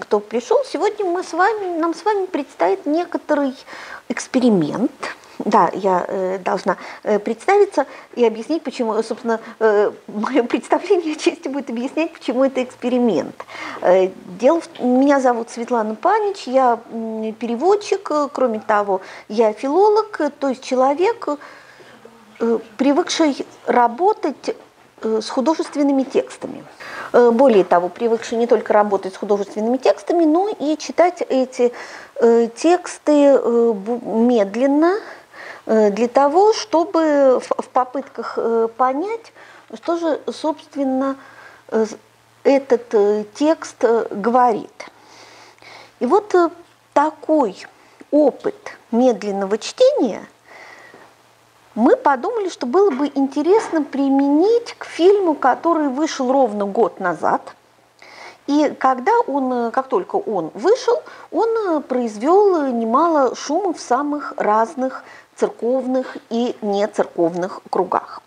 кто пришел. Сегодня мы с вами, нам с вами предстоит некоторый эксперимент. Да, я э, должна э, представиться и объяснить, почему, собственно, э, мое представление отчасти будет объяснять, почему это эксперимент. Э, дело в... Меня зовут Светлана Панич, я э, переводчик, кроме того, я филолог, то есть человек, э, привыкший работать э, с художественными текстами. Э, более того, привыкший не только работать с художественными текстами, но и читать эти э, тексты э, медленно, для того, чтобы в попытках понять, что же, собственно, этот текст говорит. И вот такой опыт медленного чтения – мы подумали, что было бы интересно применить к фильму, который вышел ровно год назад. И когда он, как только он вышел, он произвел немало шума в самых разных церковных и нецерковных кругах.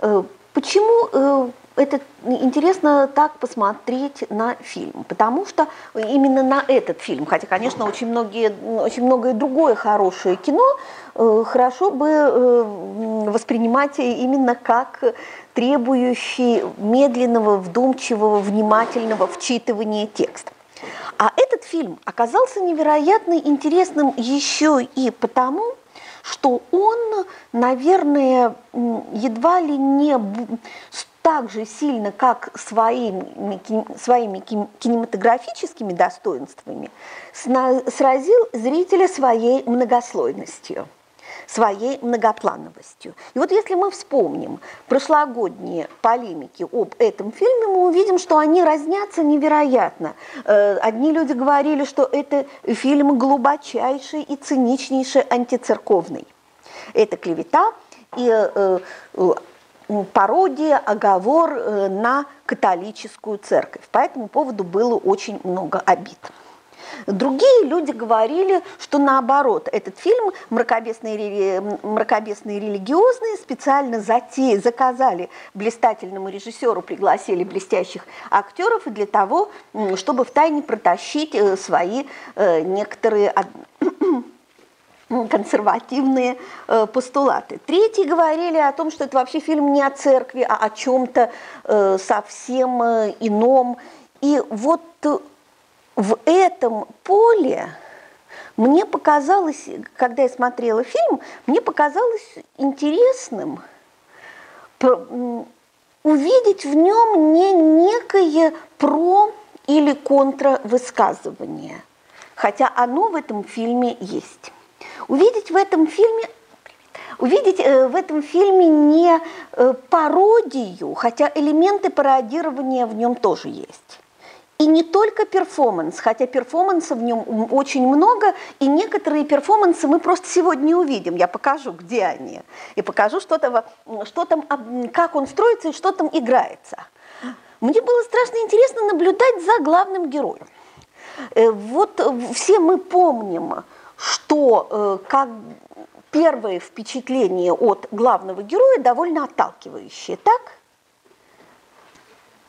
Э, почему э, это интересно так посмотреть на фильм, потому что именно на этот фильм, хотя, конечно, очень, многие, очень многое другое хорошее кино, э, хорошо бы э, воспринимать именно как требующий медленного, вдумчивого, внимательного вчитывания текста. А этот фильм оказался невероятно интересным еще и потому, что он, наверное, едва ли не так же сильно, как своими, своими кинематографическими достоинствами, сразил зрителя своей многослойностью своей многоплановостью. И вот если мы вспомним прошлогодние полемики об этом фильме, мы увидим, что они разнятся невероятно. Э, одни люди говорили, что это фильм глубочайший и циничнейший антицерковный. Это клевета, и э, пародия, оговор э, на католическую церковь. По этому поводу было очень много обид. Другие люди говорили, что наоборот, этот фильм мракобесные, мракобесные религиозные специально затея, заказали блистательному режиссеру, пригласили блестящих актеров для того, чтобы втайне протащить э, свои э, некоторые консервативные э, постулаты. Третьи говорили о том, что это вообще фильм не о церкви, а о чем-то э, совсем э, ином. И вот в этом поле мне показалось, когда я смотрела фильм, мне показалось интересным увидеть в нем не некое про или контравысказывание, хотя оно в этом фильме есть увидеть в этом фильме увидеть э, в этом фильме не э, пародию, хотя элементы пародирования в нем тоже есть. И не только перформанс, хотя перформанса в нем очень много, и некоторые перформансы мы просто сегодня увидим. Я покажу, где они, и покажу, что там, что там, как он строится и что там играется. Мне было страшно интересно наблюдать за главным героем. Э, вот все мы помним что э, как первое впечатление от главного героя довольно отталкивающее, так?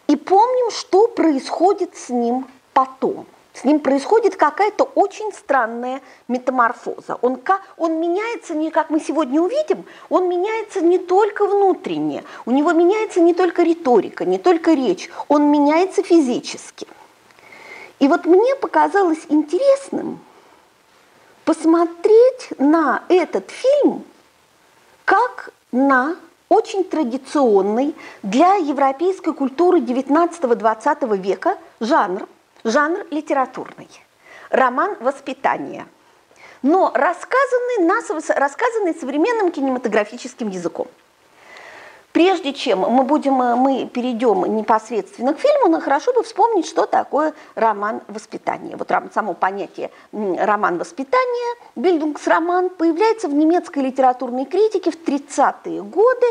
И помним, что происходит с ним потом. С ним происходит какая-то очень странная метаморфоза. Он, он меняется, не как мы сегодня увидим, он меняется не только внутренне, у него меняется не только риторика, не только речь, он меняется физически. И вот мне показалось интересным, посмотреть на этот фильм как на очень традиционный для европейской культуры 19-20 века жанр, жанр литературный, роман «Воспитание», но рассказанный, рассказанный современным кинематографическим языком. Прежде чем мы, будем, мы перейдем непосредственно к фильму, но хорошо бы вспомнить, что такое роман воспитания. Вот само понятие роман воспитания, бильдунгсроман, появляется в немецкой литературной критике в 30-е годы,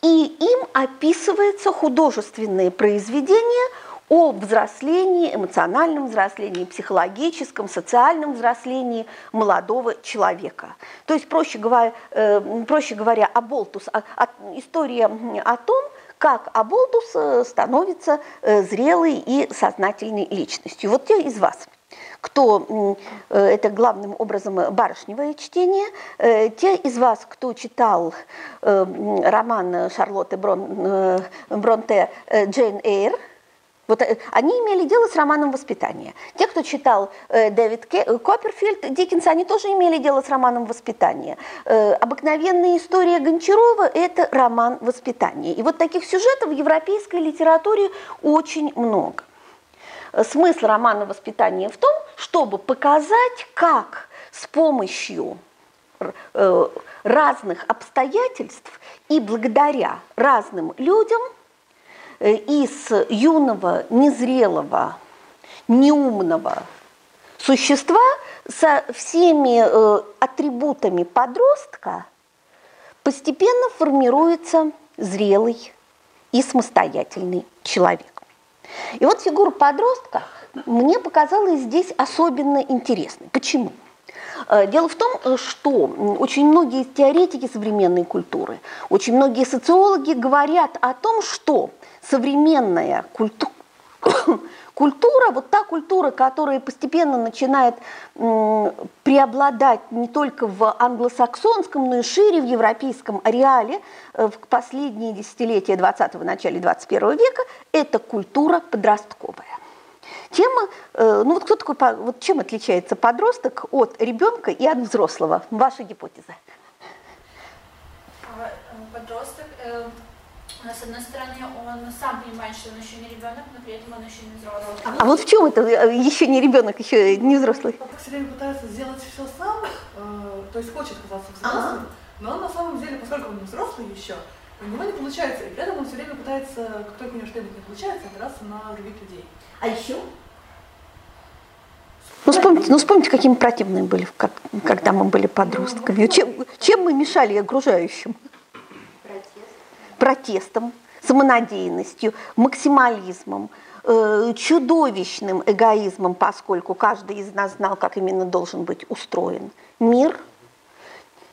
и им описывается художественное произведение – о взрослении, эмоциональном взрослении, психологическом, социальном взрослении молодого человека. То есть, проще говоря, э, проще говоря Аболтус, а, а, история о том, как Аболтус э, становится э, зрелой и сознательной личностью. Вот те из вас, кто, это главным образом барышневое чтение, те из вас, кто читал роман Шарлотты Брон, Бронте «Джейн Эйр», вот э, они имели дело с романом воспитания. Те, кто читал э, Дэвид Ке, э, Копперфильд, Диккенса, они тоже имели дело с романом воспитания. Э, обыкновенная история Гончарова – это роман воспитания. И вот таких сюжетов в европейской литературе очень много. Э, смысл романа воспитания в том, чтобы показать, как с помощью э, разных обстоятельств и благодаря разным людям – из юного, незрелого, неумного существа со всеми э, атрибутами подростка постепенно формируется зрелый и самостоятельный человек. И вот фигура подростка мне показалась здесь особенно интересной. Почему? Э, дело в том, что очень многие теоретики современной культуры, очень многие социологи говорят о том, что современная культура, культура, вот та культура, которая постепенно начинает преобладать не только в англосаксонском, но и шире в европейском ареале э, в последние десятилетия 20-го, начале 21 века, это культура подростковая. Тема, э, ну вот кто такой, вот чем отличается подросток от ребенка и от взрослого? Ваша гипотеза. А, подросток но с одной стороны, он сам понимает, что он еще не ребенок, но при этом он еще не взрослый. А, а вот в чем это э, еще не ребенок, еще не взрослый? Он все время пытается сделать все сам, э, то есть хочет казаться взрослым, а но он на самом деле, поскольку он не взрослый еще, у него не получается, и при этом он все время пытается, как только у него что-нибудь не получается, опираться на других людей. А еще? Ну вспомните, ну вспомните, какими противными были, как, когда мы были подростками. Чем, чем мы мешали окружающим? Протестом, самонадеянностью, максимализмом, э, чудовищным эгоизмом, поскольку каждый из нас знал, как именно должен быть устроен мир,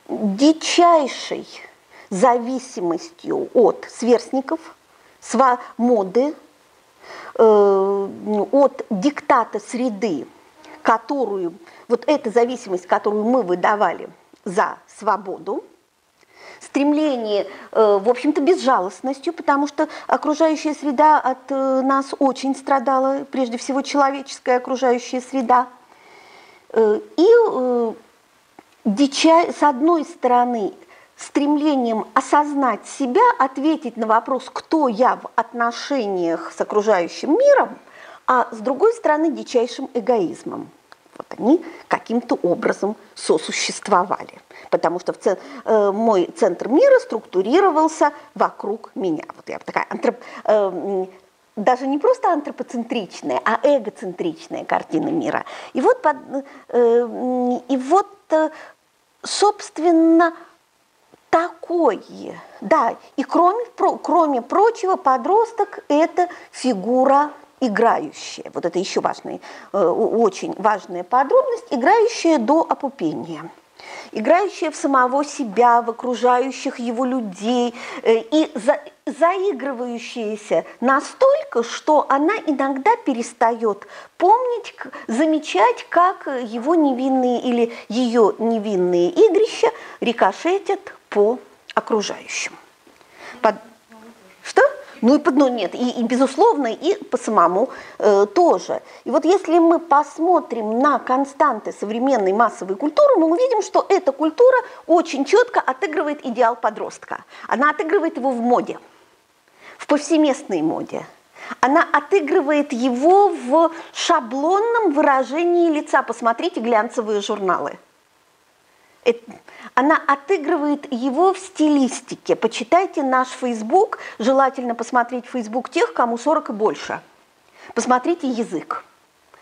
дичайшей зависимостью от сверстников, моды, э, от диктата среды, которую, вот эта зависимость, которую мы выдавали за свободу, стремление, э, в общем-то, безжалостностью, потому что окружающая среда от э, нас очень страдала, прежде всего человеческая окружающая среда. Э, и дича, с одной стороны, стремлением осознать себя, ответить на вопрос, кто я в отношениях с окружающим миром, а с другой стороны, дичайшим эгоизмом. Вот они каким-то образом сосуществовали потому что ц... э, мой центр мира структурировался вокруг меня. Вот я такая антроп... э, даже не просто антропоцентричная, а эгоцентричная картина мира. И вот, под, э, и вот э, собственно, такое, да, и кроме, кроме прочего, подросток – это фигура играющая, вот это еще важная, э, очень важная подробность, играющая до опупения – играющая в самого себя, в окружающих его людей э, и за, заигрывающаяся настолько, что она иногда перестает помнить, замечать, как его невинные или ее невинные игрища рикошетят по окружающим. Под... Что? Ну и ну, нет, и, и безусловно, и по самому э, тоже. И вот если мы посмотрим на константы современной массовой культуры, мы увидим, что эта культура очень четко отыгрывает идеал подростка. Она отыгрывает его в моде, в повсеместной моде. Она отыгрывает его в шаблонном выражении лица. Посмотрите глянцевые журналы. Она отыгрывает его в стилистике. Почитайте наш Facebook, желательно посмотреть Facebook тех, кому 40 и больше. Посмотрите язык.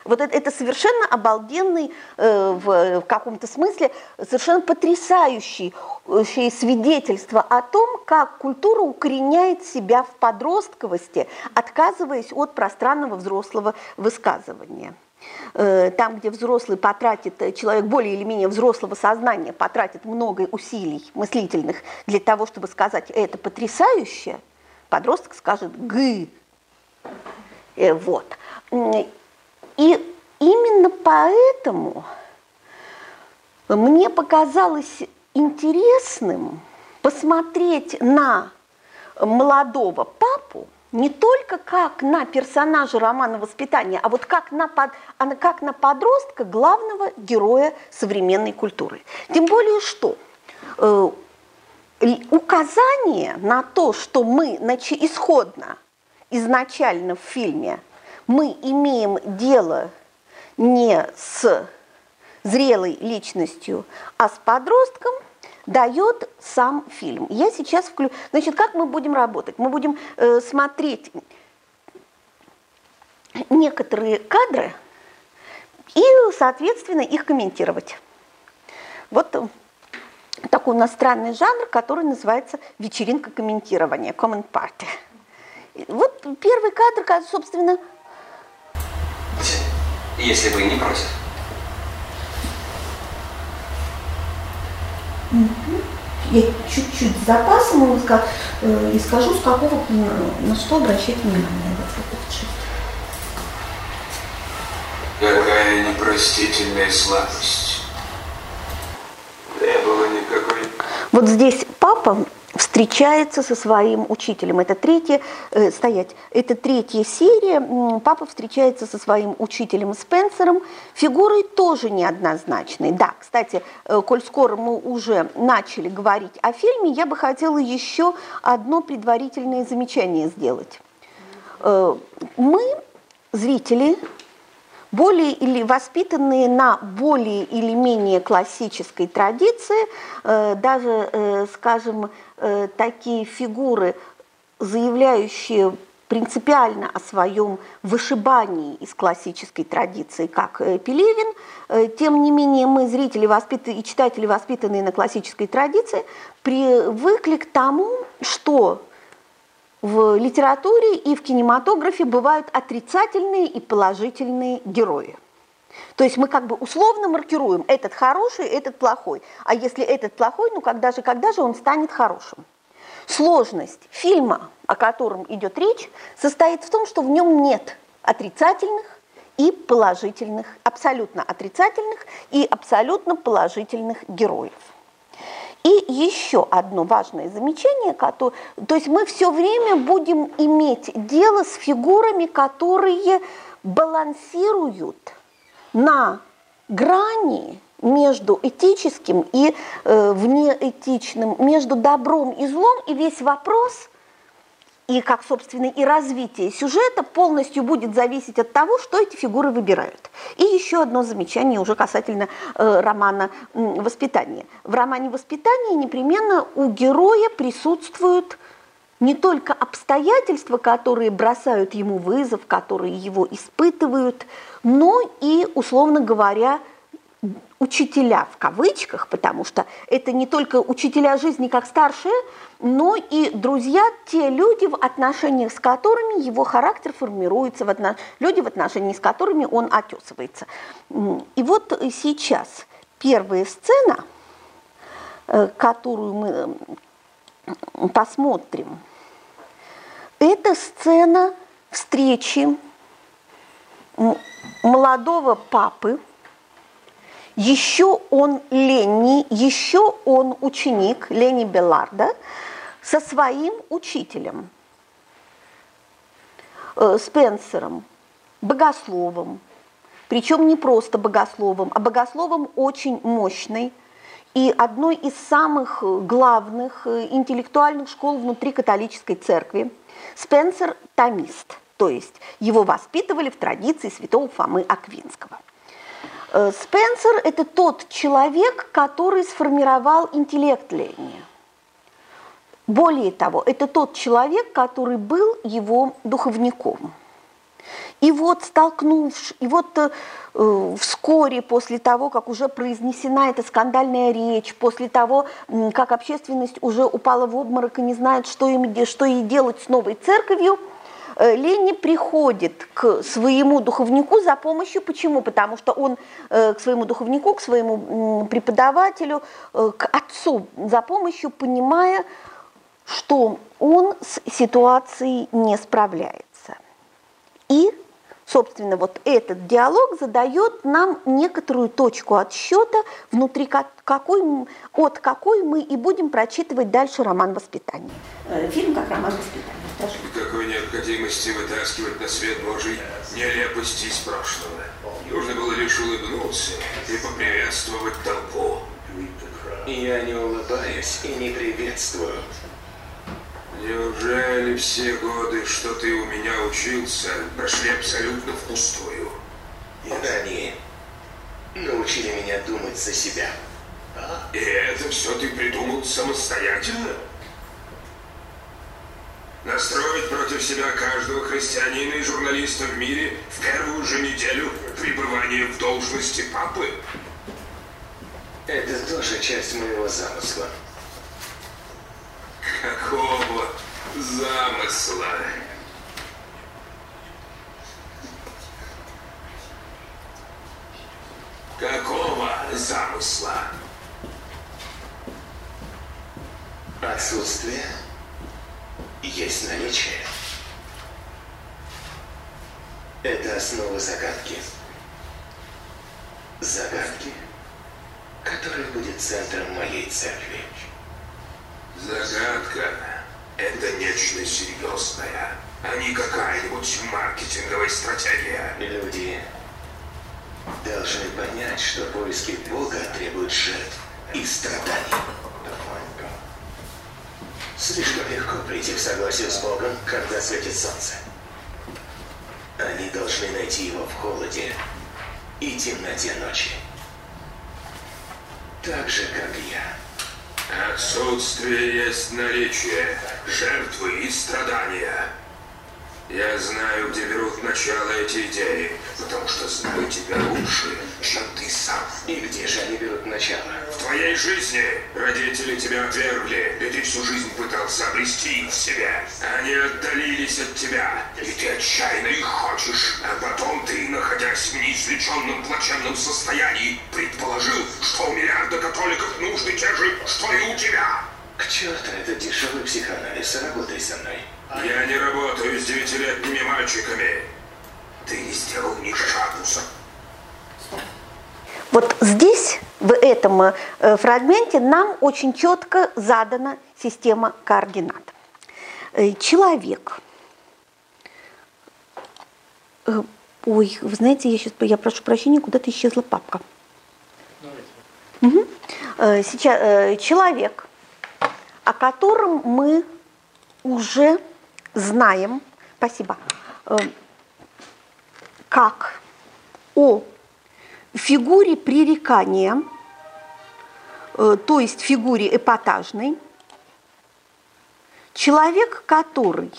Вот это, это совершенно обалденный, э, в, в каком-то смысле, совершенно потрясающий э, свидетельство о том, как культура укореняет себя в подростковости, отказываясь от пространного взрослого высказывания. Э, там, где взрослый потратит, э, человек более или менее взрослого сознания потратит много усилий мыслительных для того, чтобы сказать «это потрясающе», подросток скажет «гы». Э, вот. И именно поэтому мне показалось интересным посмотреть на молодого папу, не только как на персонажа романа «Воспитание», а вот как на, под, а как на подростка главного героя современной культуры. Тем более, что э, указание на то, что мы значит, исходно, изначально в фильме, мы имеем дело не с зрелой личностью, а с подростком – дает сам фильм. Я сейчас включу... Значит, как мы будем работать? Мы будем э, смотреть некоторые кадры и, соответственно, их комментировать. Вот такой у нас странный жанр, который называется вечеринка комментирования, comment party. Вот первый кадр, собственно... Если вы не против. Я чуть-чуть с запасом э, и скажу, с какого, на что обращать внимание. Какая непростительная слабость. Не было никакой... Вот здесь папа встречается со своим учителем. Это третья, э, стоять, это третья серия. Папа встречается со своим учителем Спенсером. Фигуры тоже неоднозначные. Да, кстати, э, коль скоро мы уже начали говорить о фильме, я бы хотела еще одно предварительное замечание сделать. Э, мы, зрители, более или воспитанные на более или менее классической традиции, э, даже, э, скажем, э, такие фигуры, заявляющие принципиально о своем вышибании из классической традиции, как Пелевин. Тем не менее, мы, зрители воспитанные, и читатели, воспитанные на классической традиции, привыкли к тому, что в литературе и в кинематографе бывают отрицательные и положительные герои. То есть мы как бы условно маркируем, этот хороший, этот плохой. А если этот плохой, ну когда же, когда же он станет хорошим? Сложность фильма, о котором идет речь, состоит в том, что в нем нет отрицательных и положительных, абсолютно отрицательных и абсолютно положительных героев. И еще одно важное замечание, которое, то есть мы все время будем иметь дело с фигурами, которые балансируют на грани между этическим и э, внеэтичным, между добром и злом, и весь вопрос и как, собственно, и развитие сюжета полностью будет зависеть от того, что эти фигуры выбирают. И еще одно замечание уже касательно э, романа «Воспитание». В романе «Воспитание» непременно у героя присутствуют не только обстоятельства, которые бросают ему вызов, которые его испытывают, но и, условно говоря, учителя в кавычках, потому что это не только учителя жизни как старшие, но и друзья, те люди, в отношениях с которыми его характер формируется, в отно... люди, в отношении с которыми он отесывается. И вот сейчас первая сцена, э, которую мы посмотрим, это сцена встречи молодого папы, еще он Ленни, еще он ученик Лени Беларда со своим учителем э, Спенсером, богословом, причем не просто богословом, а богословом очень мощной и одной из самых главных э, интеллектуальных школ внутри католической церкви. Спенсер – томист, то есть его воспитывали в традиции святого Фомы Аквинского – Э, Спенсер – это тот человек, который сформировал интеллект Ленина. Более того, это тот человек, который был его духовником. И вот столкнувшись, и вот э, вскоре после того, как уже произнесена эта скандальная речь, после того, как общественность уже упала в обморок и не знает, что, им, что ей делать с новой церковью, э, Лени приходит к своему духовнику за помощью. Почему? Потому что он э, к своему духовнику, к своему преподавателю, э, к отцу за помощью, понимая, что он с ситуацией не справляется. И, собственно, вот этот диалог задает нам некоторую точку отсчета, внутри какой, от какой мы и будем прочитывать дальше роман «Воспитание». Э, фильм как роман «Воспитание». Прошу. Никакой необходимости вытаскивать на свет Божий нелепости из прошлого. Нужно было лишь улыбнуться и поприветствовать толпу. Я не улыбаюсь и не приветствую. Неужели все годы, что ты у меня учился, прошли абсолютно впустую? Они научили меня думать за себя. А? И это все ты придумал самостоятельно? Настроить против себя каждого христианина и журналиста в мире в первую же неделю пребывания в должности папы? Это тоже часть моего замысла. Какого замысла? Какого замысла? Отсутствие есть наличие. Это основа загадки. Загадки, которая будет центром моей церкви. Загадка – это нечто серьезное, а не какая-нибудь маркетинговая стратегия. Люди должны понять, что поиски Бога требуют жертв и страданий. Слишком легко прийти к согласию с Богом, когда светит солнце. Они должны найти его в холоде и темноте ночи. Так же, как я. Отсутствие есть наличие, жертвы и страдания. Я знаю, где берут начало эти идеи, потому что знаю тебя лучше, чем ты сам. И где же они берут начало? В твоей жизни родители тебя отвергли, и ты всю жизнь пытался обрести их в себе. Они отдалились от тебя, и ты отчаянно их хочешь. А потом ты, находясь в неизлеченном плачевном состоянии, предположил, что у миллиарда католиков нужны те же, что и у тебя. К черту, это дешевый психоанализ, работай со мной. Я не работаю с девятилетними мальчиками. Ты не сделал ни шагуса. Вот здесь, в этом э, фрагменте, нам очень четко задана система координат. Э, человек. Э, ой, вы знаете, я сейчас, я прошу прощения, куда-то исчезла папка. Угу. Сейчас человек, о котором мы уже знаем, спасибо, э, как о фигуре пререкания, э, то есть фигуре эпатажной, человек, который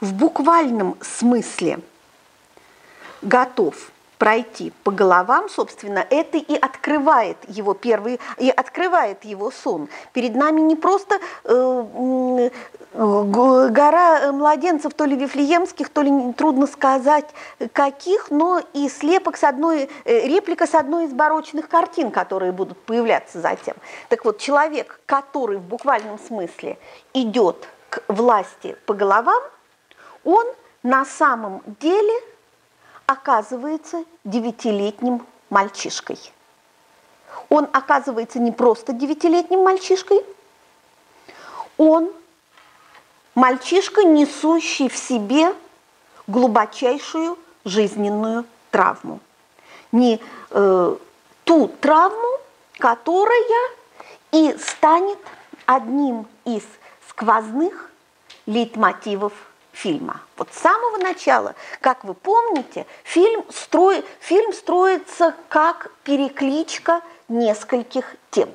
в буквальном смысле готов пройти по головам, собственно, это и открывает его первый, и открывает его сон. Перед нами не просто э, гора младенцев, то ли вифлеемских, то ли трудно сказать каких, но и слепок с одной, э, реплика с одной из барочных картин, которые будут появляться затем. Так вот, человек, который в буквальном смысле идет к власти по головам, он на самом деле – оказывается девятилетним мальчишкой. Он оказывается не просто девятилетним мальчишкой, он мальчишка, несущий в себе глубочайшую жизненную травму. Не э, ту травму, которая и станет одним из сквозных лейтмотивов фильма. Вот с самого начала, как вы помните, фильм, строй, фильм строится как перекличка нескольких тем,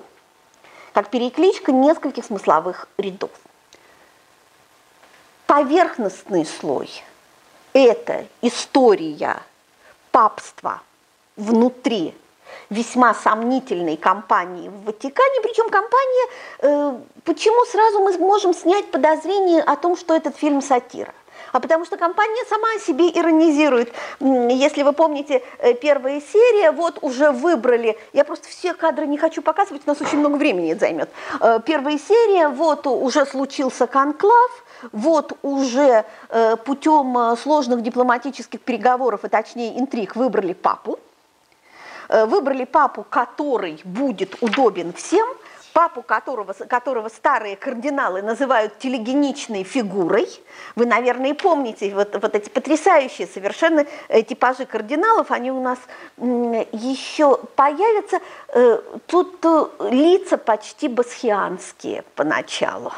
как перекличка нескольких смысловых рядов. Поверхностный слой – это история папства внутри весьма сомнительной компании в Ватикане, причем компания, э, почему сразу мы можем снять подозрение о том, что этот фильм сатира? а потому что компания сама о себе иронизирует. Если вы помните, э, первая серия, вот уже выбрали, я просто все кадры не хочу показывать, у нас очень много времени займет. Э, первая серия, вот уже случился конклав, вот уже э, путем сложных дипломатических переговоров, и точнее интриг, выбрали папу, выбрали папу, который будет удобен всем, папу которого, которого старые кардиналы называют телегеничной фигурой. Вы, наверное, помните вот, вот эти потрясающие совершенно э, типажи кардиналов, они у нас еще появятся. Э, тут э, лица почти басхианские поначалу.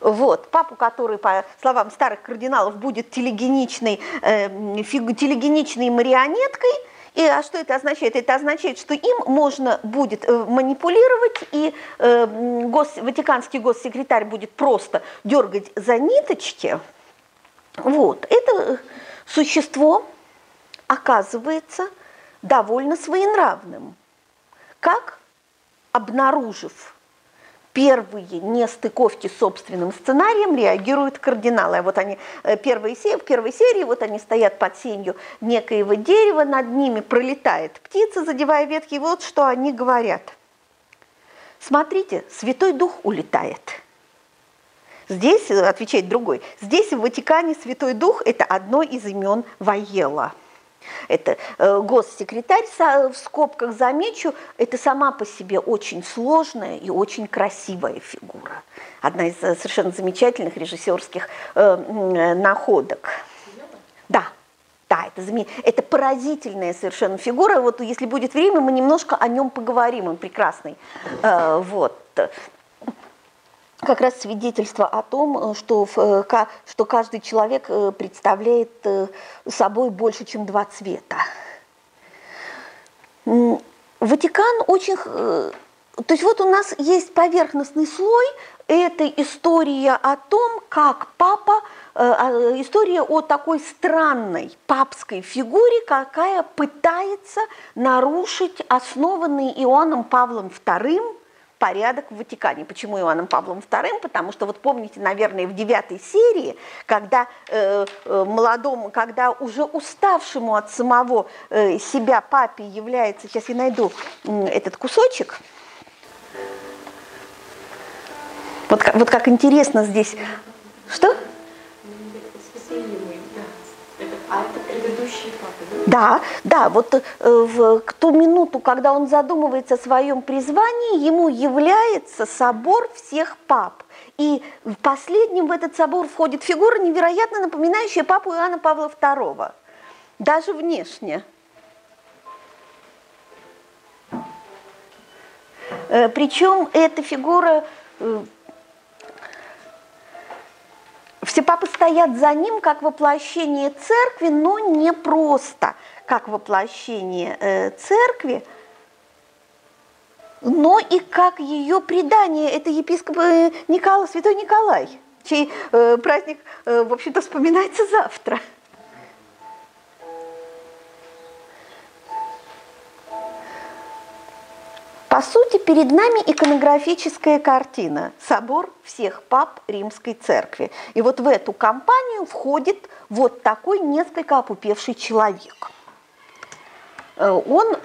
Вот, папу, который, по словам старых кардиналов, будет телегеничной, э, телегеничной марионеткой – и а что это означает? Это означает, что им можно будет э, манипулировать, и э, гос, ватиканский госсекретарь будет просто дергать за ниточки. Вот. Это существо оказывается довольно своенравным. Как, обнаружив первые нестыковки с собственным сценарием реагируют кардиналы. А вот они, э, первые, в первой серии, вот они стоят под сенью некоего дерева, над ними пролетает птица, задевая ветки, и вот что они говорят. Смотрите, Святой Дух улетает. Здесь, э, отвечает другой, здесь в Ватикане Святой Дух – это одно из имен Ваела – это э, госсекретарь, в скобках замечу, это сама по себе очень сложная и очень красивая фигура. Одна из э, совершенно замечательных режиссерских э, находок. Да, да, это, это поразительная совершенно фигура. Вот если будет время, мы немножко о нем поговорим. Он прекрасный. Вот как раз свидетельство о том, э, что, э, что каждый человек э, представляет собой больше, чем два цвета. Ватикан очень... То есть вот у нас есть поверхностный слой, это история о том, как папа, а, история о такой странной папской фигуре, какая пытается нарушить основанный Иоанном Павлом II порядок в Ватикане. Почему Иоанном Павлом II? Потому что вот помните, наверное, в девятой серии, когда э, э, молодому, когда уже уставшему от самого э, себя папе является, сейчас я найду э, этот кусочек, вот, вот как интересно здесь, что? А это да? Да, вот э, в ту минуту, когда он задумывается о своем призвании, ему является собор всех пап. И в последнем в этот собор входит фигура, невероятно напоминающая папу Иоанна Павла II, даже внешне. Э, Причем эта фигура э, все папы стоят за ним как воплощение церкви, но не просто как воплощение э, церкви, но и как ее предание. Это епископ э, Николай, святой Николай, чей э, праздник, э, в общем-то, вспоминается завтра. По сути, перед нами иконографическая картина «Собор всех пап Римской Церкви». И вот в эту компанию входит вот такой несколько опупевший человек. Э, он...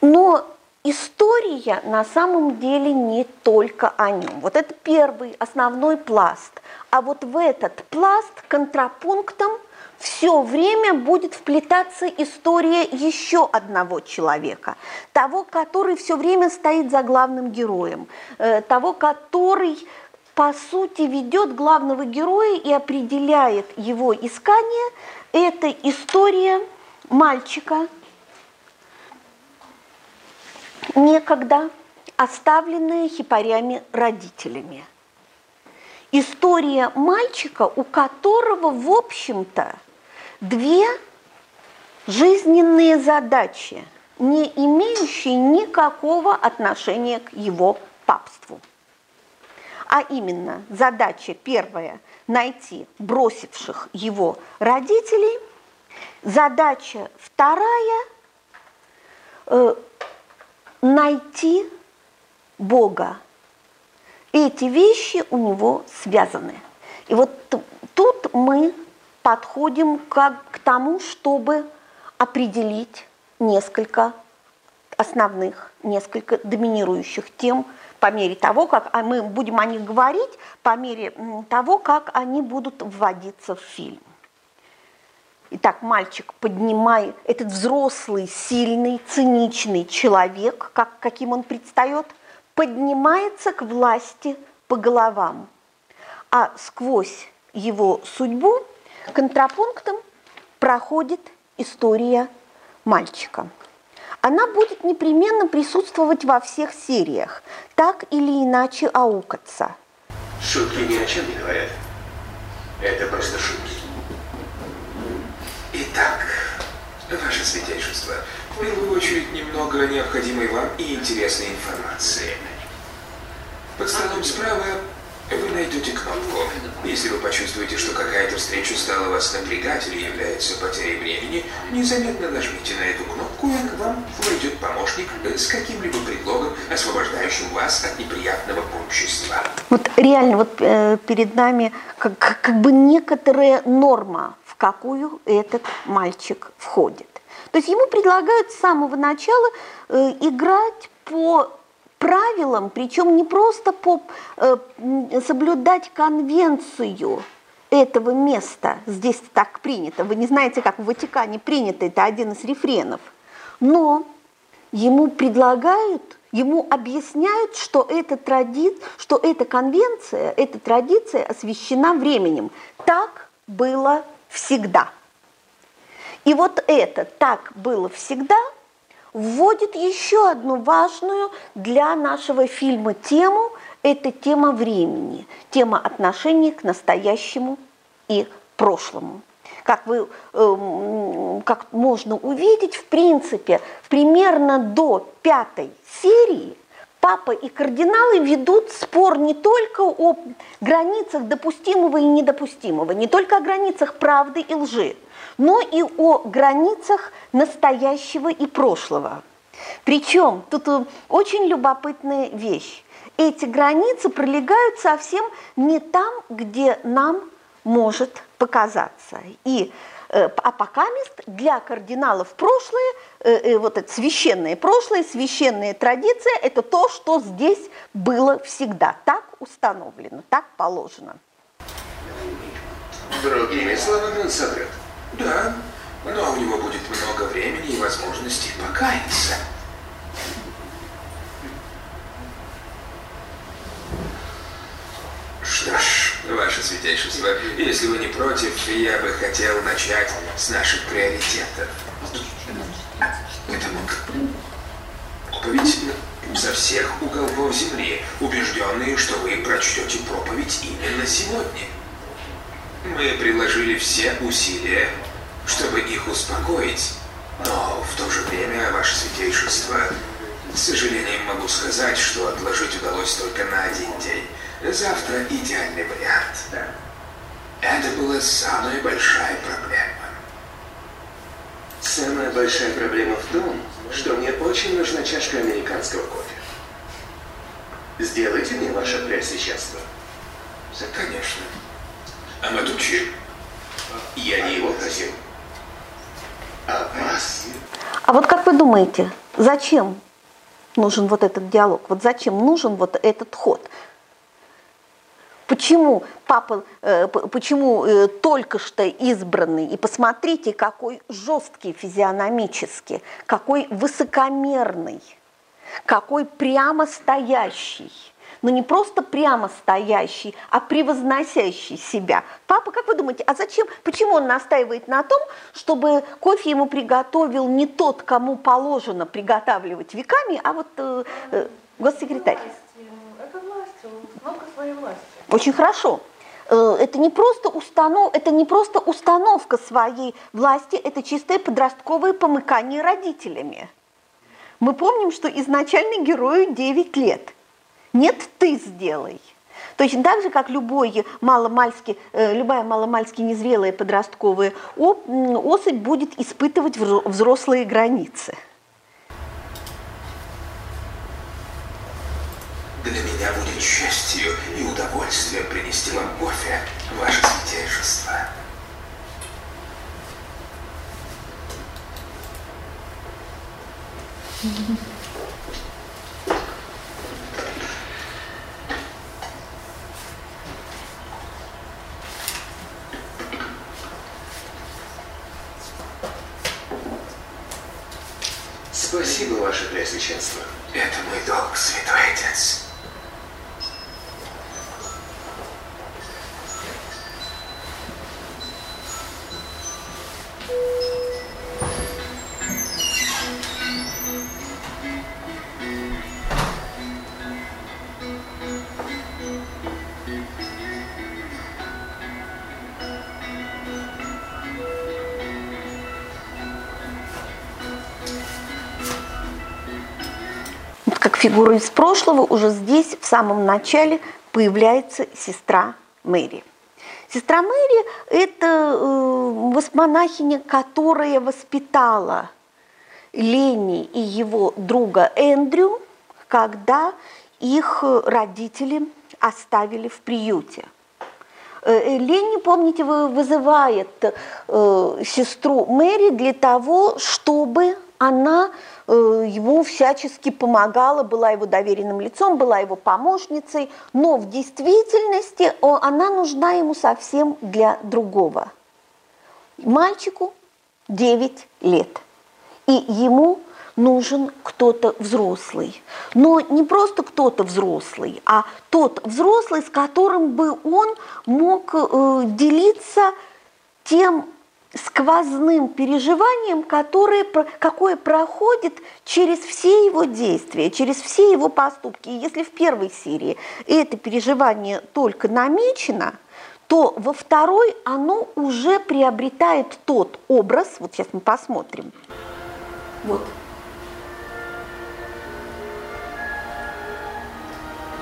Но история на самом деле не только о нем. Вот это первый основной пласт. А вот в этот пласт контрапунктом – все время будет вплетаться история еще одного человека, того, который все время стоит за главным героем, э, того, который по сути ведет главного героя и определяет его искание. Это история мальчика, некогда оставленная хипарями родителями. история мальчика, у которого, в общем-то, две жизненные задачи, не имеющие никакого отношения к его папству. А именно задача первая – найти бросивших его родителей. Задача вторая э, – найти Бога. Эти вещи у него связаны. И вот тут мы подходим как к тому, чтобы определить несколько основных, несколько доминирующих тем по мере того, как а мы будем о них говорить, по мере того, как они будут вводиться в фильм. Итак, мальчик поднимает, этот взрослый, сильный, циничный человек, как, каким он предстает, поднимается к власти по головам. А сквозь его судьбу контрапунктом проходит история мальчика. Она будет непременно присутствовать во всех сериях, так или иначе аукаться. Шутки ни о чем не говорят. Это просто шутки. Итак, Ваше Святейшество, в первую очередь немного необходимой вам и интересной информации. Под столом справа вы найдете кнопку. Если вы почувствуете, что какая-то встреча стала вас напрягать или является потерей времени, незаметно нажмите на эту кнопку, и к вам войдет помощник с каким-либо предлогом, освобождающим вас от неприятного общества. Вот реально, вот э, перед нами как, как бы некоторая норма, в какую этот мальчик входит. То есть ему предлагают с самого начала э, играть по правилам, причем не просто по, э, соблюдать конвенцию этого места, здесь так принято, вы не знаете, как в Ватикане принято, это один из рефренов, но ему предлагают, ему объясняют, что эта, тради... что эта конвенция, эта традиция освящена временем. Так было всегда. И вот это «так было всегда» вводит еще одну важную для нашего фильма тему. Это тема времени, тема отношений к настоящему и прошлому. Как, вы, э, как можно увидеть, в принципе, примерно до пятой серии папа и кардиналы ведут спор не только о границах допустимого и недопустимого, не только о границах правды и лжи, но и о границах настоящего и прошлого. Причем тут э, очень любопытная вещь. Эти границы пролегают совсем не там, где нам может показаться. И э, а пока мест для кардиналов прошлое, э, вот это священное прошлое, священная традиция, это то, что здесь было всегда. Так установлено, так положено. Другими словами, он сотрет. Да, но у него будет много времени и возможности покаяться. Что ж, Ваше Святейшество, если вы не против, я бы хотел начать с наших приоритетов. Это проповедь со всех уголков земли, убежденные, что вы прочтете проповедь именно сегодня. Мы приложили все усилия, чтобы их успокоить, но в то же время, Ваше Святейшество, с сожалением могу сказать, что отложить удалось только на один день. Завтра идеальный вариант. Это была самая большая проблема. Самая большая проблема в том, что мне очень нужна чашка американского кофе. Сделайте мне ваше преосвященство. Конечно. А мы че? Я не его просил. А вас? А вот как вы думаете, зачем нужен вот этот диалог? Вот зачем нужен вот этот ход? Почему папа, э, почему э, только что избранный, и посмотрите, какой жесткий физиономически, какой высокомерный, какой прямо стоящий – но не просто прямо стоящий, а превозносящий себя. Папа, как вы думаете, а зачем, почему он настаивает на том, чтобы кофе ему приготовил не тот, кому положено приготавливать веками, а вот э, э, госсекретарь? Это власть, установка своей власти. Очень хорошо. Э, это не, просто установ... это не просто установка своей власти, это чистое подростковое помыкание родителями. Мы помним, что изначально герою 9 лет. Нет, ты сделай. Точно так же, как любой маломальски, э, любая маломальски незрелая подростковая особь будет испытывать взрослые границы. Для меня будет счастью и удовольствием принести вам кофе, ваше святейшество. Спасибо, Ваше Преосвященство. Это мой долг, Святой Отец. Фигура из прошлого, уже здесь, в самом начале, появляется сестра Мэри. Сестра Мэри – это э, монахиня, которая воспитала Лени и его друга Эндрю, когда их родители оставили в приюте. Э, э, Лени, помните, вызывает сестру Мэри для того, чтобы она ему всячески помогала, была его доверенным лицом, была его помощницей, но в действительности она нужна ему совсем для другого. Мальчику 9 лет, и ему нужен кто-то взрослый. Но не просто кто-то взрослый, а тот взрослый, с которым бы он мог э, делиться тем сквозным переживанием, которое, какое проходит через все его действия, через все его поступки. И если в первой серии это переживание только намечено, то во второй оно уже приобретает тот образ, вот сейчас мы посмотрим. Вот.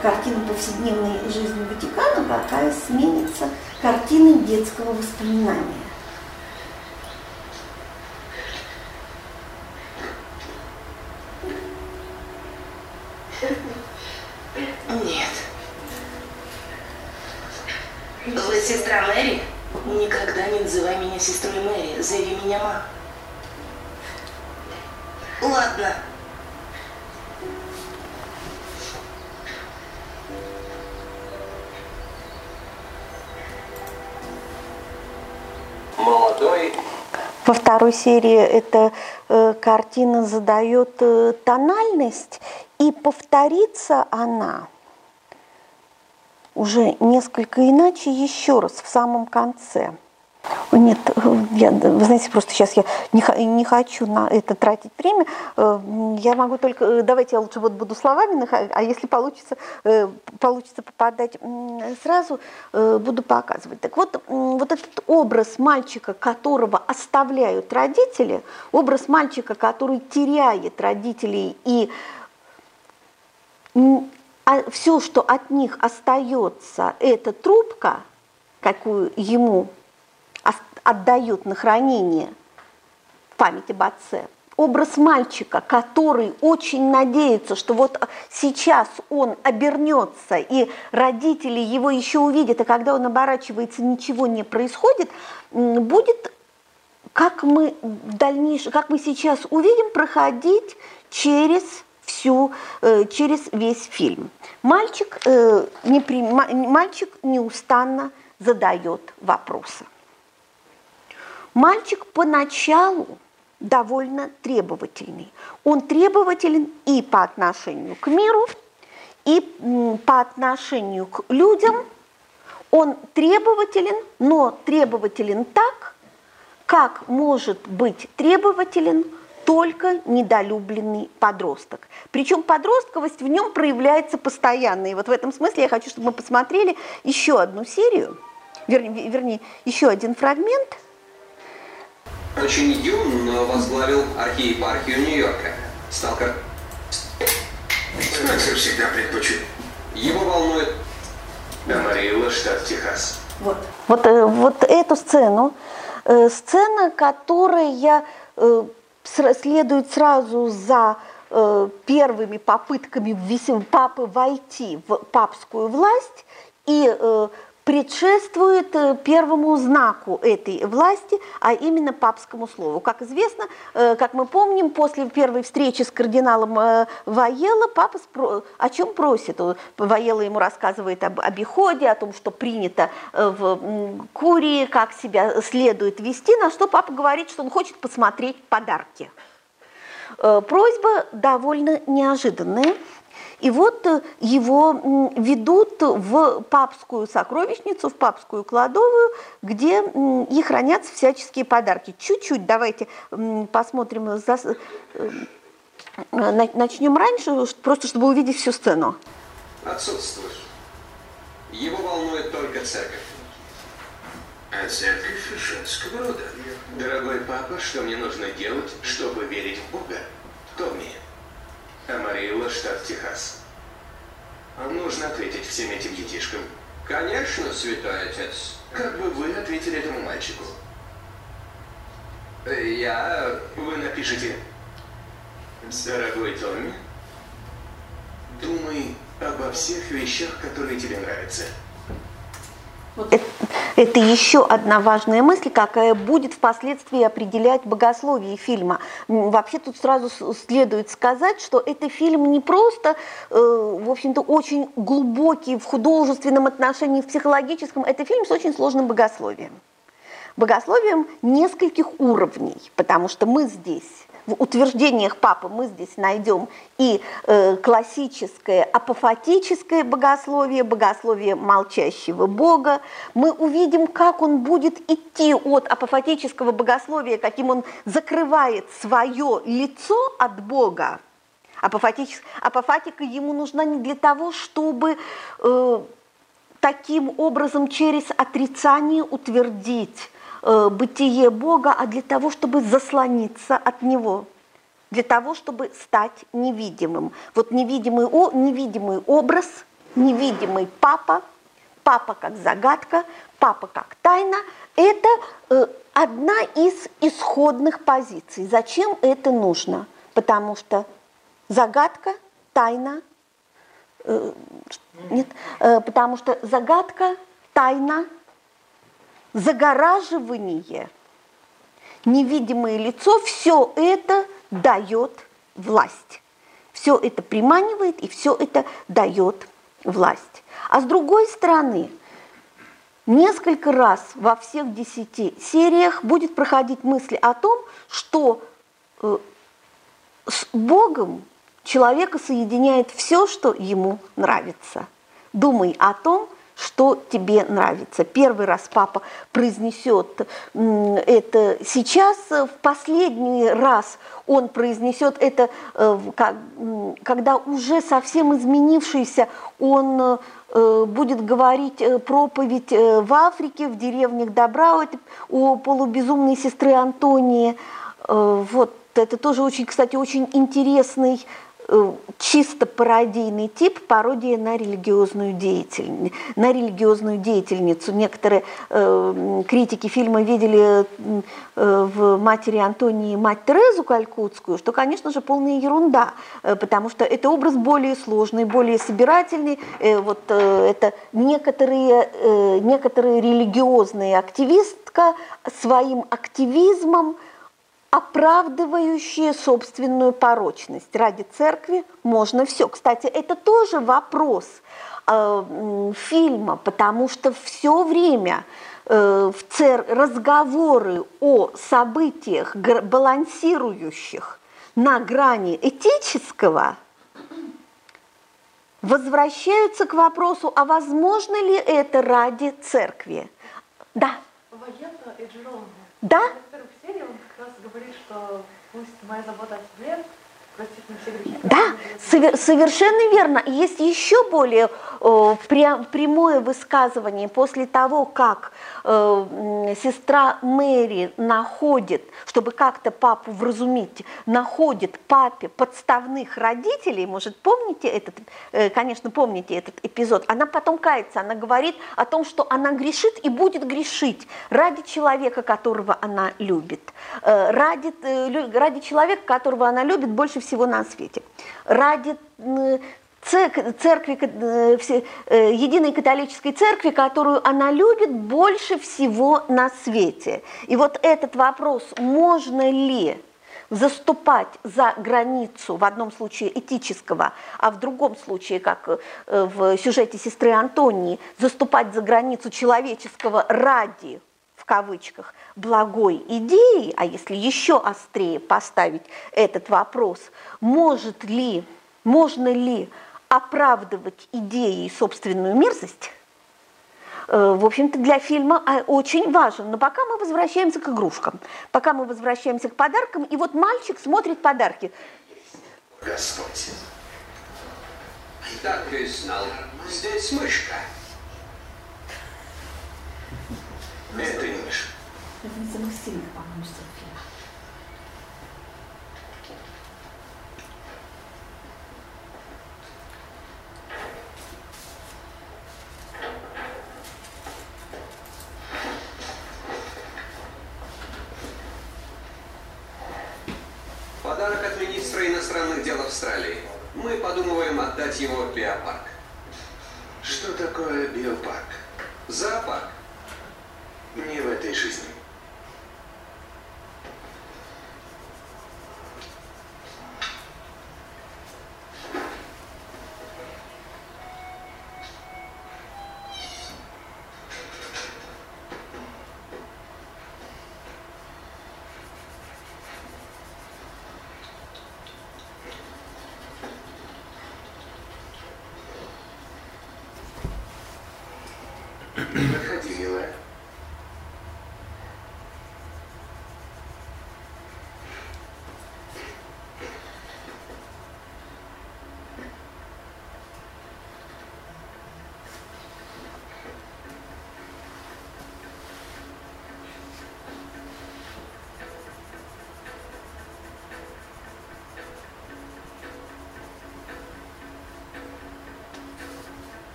Картина повседневной жизни Ватикана, какая сменится картиной детского воспоминания. Нет. Вы сестра Мэри? Никогда не называй меня сестрой Мэри. Зови меня Ма. Ладно. Молодой во второй серии эта э, картина задает э, тональность, и повторится она уже несколько иначе еще раз в самом конце. Нет, я, вы знаете, просто сейчас я не, не хочу на это тратить время. Э, я могу только, э, давайте я лучше вот буду словами, а если получится, э, получится попадать сразу, буду показывать. Так вот, вот этот образ мальчика, которого оставляют родители, образ мальчика, который теряет родителей и а все, что от них остается, это трубка, какую ему отдают на хранение память об отце. Образ мальчика, который очень надеется, что вот сейчас он обернется, и родители его еще увидят, и когда он оборачивается, ничего не происходит, будет, как мы в дальнейшем, как мы сейчас увидим, проходить через всю, э, через весь фильм. Мальчик, э, не, мальчик неустанно задает вопросы. Мальчик поначалу довольно требовательный. Он требователен и по отношению к миру, и по отношению к людям. Он требователен, но требователен так, как может быть требователен только недолюбленный подросток. Причем подростковость в нем проявляется постоянно. И вот в этом смысле я хочу, чтобы мы посмотрели еще одну серию, вернее, вернее еще один фрагмент. Очень юн возглавил архиепархию Нью-Йорка. Стал как... Спенсер всегда предпочит. Его волнует... Амарилла, штат Техас. Вот, вот, э, вот эту сцену, э, сцена, которая э, следует сразу за э, первыми попытками папы войти в папскую власть и э, предшествует э, первому знаку этой власти, а именно папскому слову. Как известно, э, как мы помним, после первой встречи с кардиналом э, Ваелло папа о чем просит? Ваелло ему рассказывает об обиходе, о том, что принято в Курии, как себя следует вести, на что папа говорит, что он хочет посмотреть подарки. Просьба довольно неожиданная. И вот э, его ведут в папскую сокровищницу, в папскую кладовую, где и хранятся всяческие подарки. Чуть-чуть давайте посмотрим, э, на- начнем раньше, просто чтобы увидеть всю сцену. Отсутствует. Его волнует только церковь. А церковь женского рода. Дорогой папа, что мне нужно делать, чтобы верить в Бога? Томми. Амарилла, штат Техас. Нужно ответить всем этим детишкам. Конечно, святой отец. Как бы вы ответили этому мальчику? Э, Я... Вы напишите «Дорогой Томми, думай обо всех вещах, которые тебе нравятся». Это, это еще одна важная мысль, какая будет впоследствии определять богословие фильма. Вообще тут сразу следует сказать, что это фильм не просто, э, в общем-то, очень глубокий в художественном отношении, в психологическом. Это фильм с очень сложным богословием. Богословием нескольких уровней, потому что мы здесь в утверждениях папы мы здесь найдем и э, классическое апофатическое богословие, богословие молчащего Бога. Мы увидим, как он будет идти от апофатического богословия, каким он закрывает свое лицо от Бога. Апофатич- Апофатика ему нужна не для того, чтобы э, таким образом через отрицание утвердить бытие Бога, а для того, чтобы заслониться от Него, для того, чтобы стать невидимым. Вот невидимый, о, невидимый образ, невидимый папа, папа как загадка, папа как тайна, это э, одна из исходных позиций. Зачем это нужно? Потому что загадка, тайна, э, нет, э, потому что загадка, тайна, загораживание, невидимое лицо, все это дает власть. Все это приманивает и все это дает власть. А с другой стороны, несколько раз во всех десяти сериях будет проходить мысль о том, что э, с Богом человека соединяет все, что ему нравится. Думай о том, что тебе нравится. Первый раз папа произнесет это сейчас, э, в последний раз он произнесет это, э, когда уже совсем изменившийся, он э, будет говорить проповедь в Африке, в деревнях Добра, у полубезумной сестры Антонии. Вот это тоже очень, кстати, очень интересный чисто пародийный тип, пародия на религиозную деятельницу. На религиозную деятельницу. Некоторые э, критики фильма видели э, в матери Антонии мать Терезу Калькутскую, что, конечно же, полная ерунда, э, потому что это образ более сложный, более собирательный. Э, Вот э, это некоторые, э, некоторые религиозные активистка своим активизмом оправдывающие собственную порочность. Ради церкви можно все. Кстати, это тоже вопрос э, фильма, потому что все время э, в цер... разговоры о событиях, балансирующих на грани этического, возвращаются к вопросу, а возможно ли это ради церкви? Да, да, Говорит, что пусть моя забота о Да, совер- совершенно верно. Есть еще более э, пря- прямое высказывание после того, как э, сестра Мэри находит, чтобы как-то папу вразумить, находит папе подставных родителей, может, помните этот, э, конечно, помните этот эпизод, она потом кается, она говорит о том, что она грешит и будет грешить ради человека, которого она любит, ради, ради человека, которого она любит больше всего на свете, ради церкви, э, э, единой католической церкви, которую она любит больше всего на свете. И вот этот вопрос, можно ли заступать за границу, в одном случае этического, а в другом случае, как э, в сюжете сестры Антонии, заступать за границу человеческого ради в кавычках, благой идеи, а если еще острее поставить этот вопрос, может ли, можно ли оправдывать идеей собственную мерзость, э, в общем-то, для фильма а, очень важен. Но пока мы возвращаемся к игрушкам, пока мы возвращаемся к подаркам, и вот мальчик смотрит подарки. Господь. Так и знал. Здесь мышка. Это не мышь. Это не самых сильных,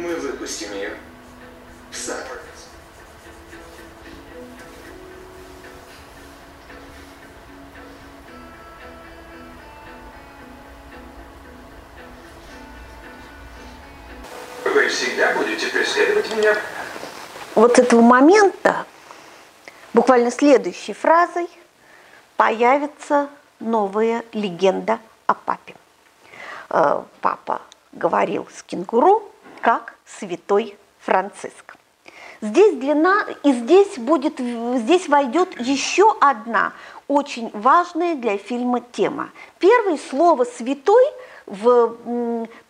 Мы выпустим ее в сад. Вы всегда будете преследовать меня? Вот этого момента, буквально следующей фразой, появится новая легенда о папе. Э, Папа говорил с кенгуру, святой Франциск. Здесь длина, и здесь будет, здесь войдет еще одна очень важная для фильма тема. Первое слово «святой» в,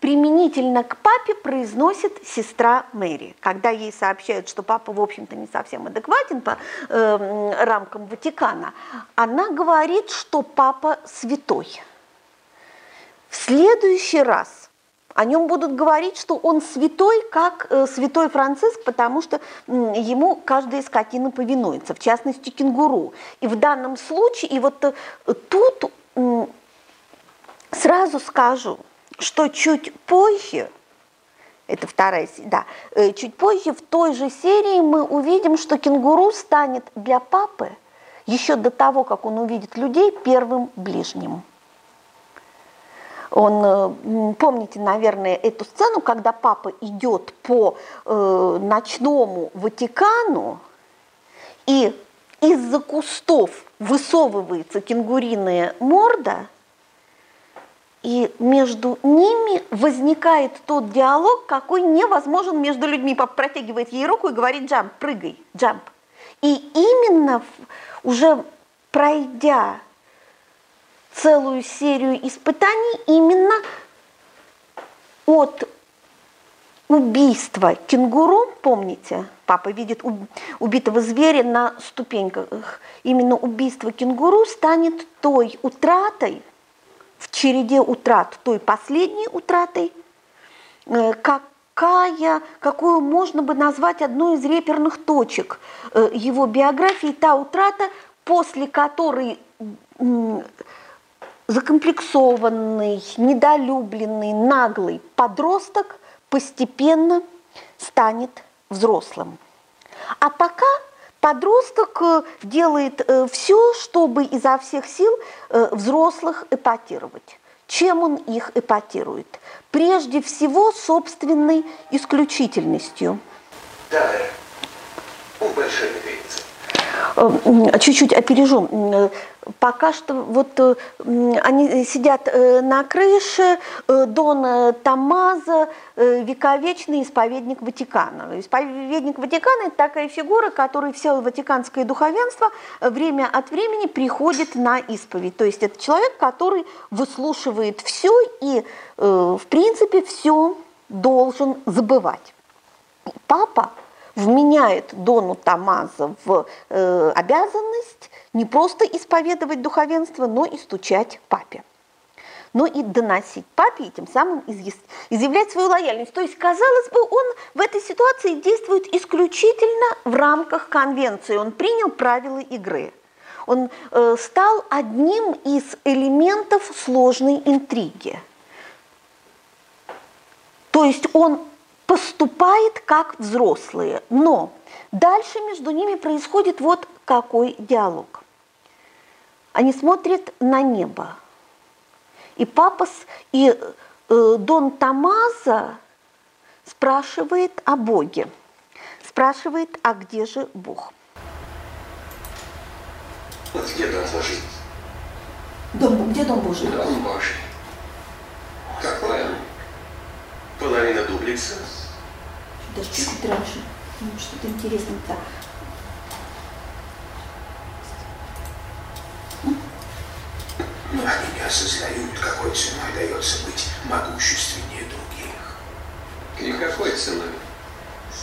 применительно к папе произносит сестра Мэри. Когда ей сообщают, что папа, в общем-то, не совсем адекватен по э, рамкам Ватикана, она говорит, что папа святой. В следующий раз о нем будут говорить, что он святой, как э, святой Франциск, потому что м, ему каждая скотина повинуется, в частности кенгуру. И в данном случае, и вот э, тут сразу скажу, что чуть позже, это вторая, да, э, чуть позже в той же серии мы увидим, что кенгуру станет для папы еще до того, как он увидит людей, первым ближним. Он, э, помните, наверное, эту сцену, когда папа идет по э, ночному Ватикану, и из-за кустов высовывается кенгуриная морда, и между ними возникает тот диалог, какой невозможен между людьми. Папа протягивает ей руку и говорит «джамп, прыгай, джамп». И именно уже пройдя целую серию испытаний, именно от убийства кенгуру, помните, папа видит убитого зверя на ступеньках, именно убийство кенгуру станет той утратой, в череде утрат, той последней утратой, э, какая, какую можно бы назвать одной из реперных точек э, его биографии, та утрата, после которой закомплексованный, недолюбленный, наглый подросток постепенно станет взрослым. А пока подросток э, делает э, все, чтобы изо всех сил э, взрослых эпатировать. Чем он их эпатирует? Прежде всего собственной исключительностью. Да, у большой медведицы. Чуть-чуть опережу. Пока что вот э, они сидят э, на крыше, э, Дон Тамаза, вековечный исповедник Ватикана. Исповедник Ватикана – это такая фигура, которой все ватиканское духовенство время от времени приходит на исповедь. То есть это человек, который выслушивает все и, в принципе, все должен забывать. Папа вменяет Дону Тамаза в э, обязанность не просто исповедовать духовенство, но и стучать папе. Но и доносить папе, и тем самым изъявлять свою лояльность. То есть, казалось бы, он в этой ситуации действует исключительно в рамках конвенции. Он принял правила игры. Он э, стал одним из элементов сложной интриги. То есть он поступает как взрослые, но дальше между ними происходит вот какой диалог. Они смотрят на небо. И папа и э, Дон Тамаза спрашивает о Боге. Спрашивает, а где же Бог? Вот где дом Божий? Дом, где дом Божий? Дом Божий. Какой он? Половина дублица, даже чуть-чуть раньше. Ну, что-то интересное так. Они не осознают, какой ценой дается быть могущественнее других. Никакой ценой.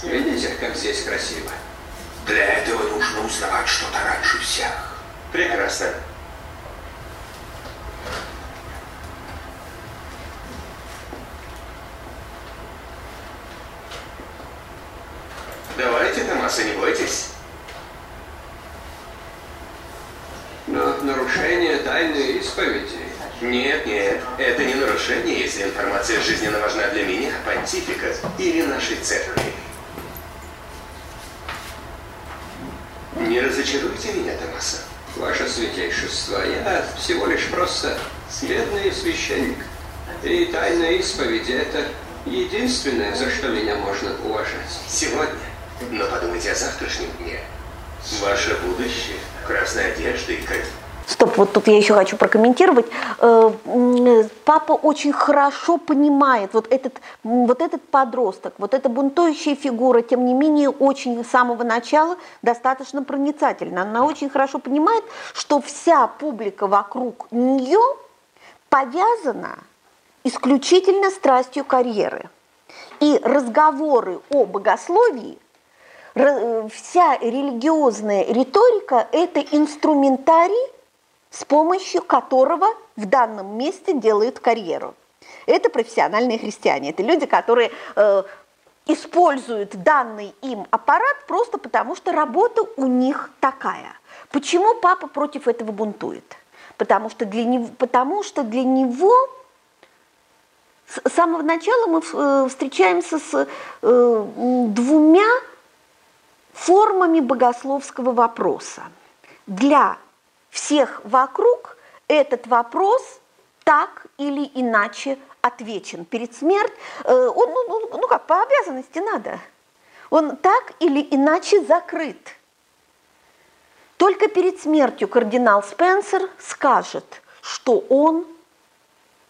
Видите, как здесь красиво? Для этого нужно узнавать что-то раньше всех. Прекрасно. Давайте, Томаса, не бойтесь. Но нарушение тайны исповеди. Нет, нет, это не нарушение, если информация жизненно важна для меня, понтифика или нашей церкви. Не разочаруйте меня, Томаса. Ваше святейшество, я всего лишь просто бедный священник. И тайна исповеди – это единственное, за что меня можно уважать. Сегодня но подумайте о завтрашнем дне. Ваше будущее, красная одежда и кровь. Стоп, вот тут я еще хочу прокомментировать. Э, папа очень хорошо понимает вот этот, вот этот подросток, вот эта бунтующая фигура, тем не менее, очень с самого начала достаточно проницательна. Она очень хорошо понимает, что вся публика вокруг нее повязана исключительно страстью карьеры. И разговоры о богословии – вся религиозная риторика – это инструментарий, с помощью которого в данном месте делают карьеру. Это профессиональные христиане, это люди, которые э, используют данный им аппарат просто потому, что работа у них такая. Почему папа против этого бунтует? Потому что для него, потому что для него с самого начала мы э, встречаемся с э, двумя формами богословского вопроса. Для всех вокруг этот вопрос так или иначе отвечен. Перед смертью, э, он, ну, ну, ну как, по обязанности надо. Он так или иначе закрыт. Только перед смертью кардинал Спенсер скажет, что он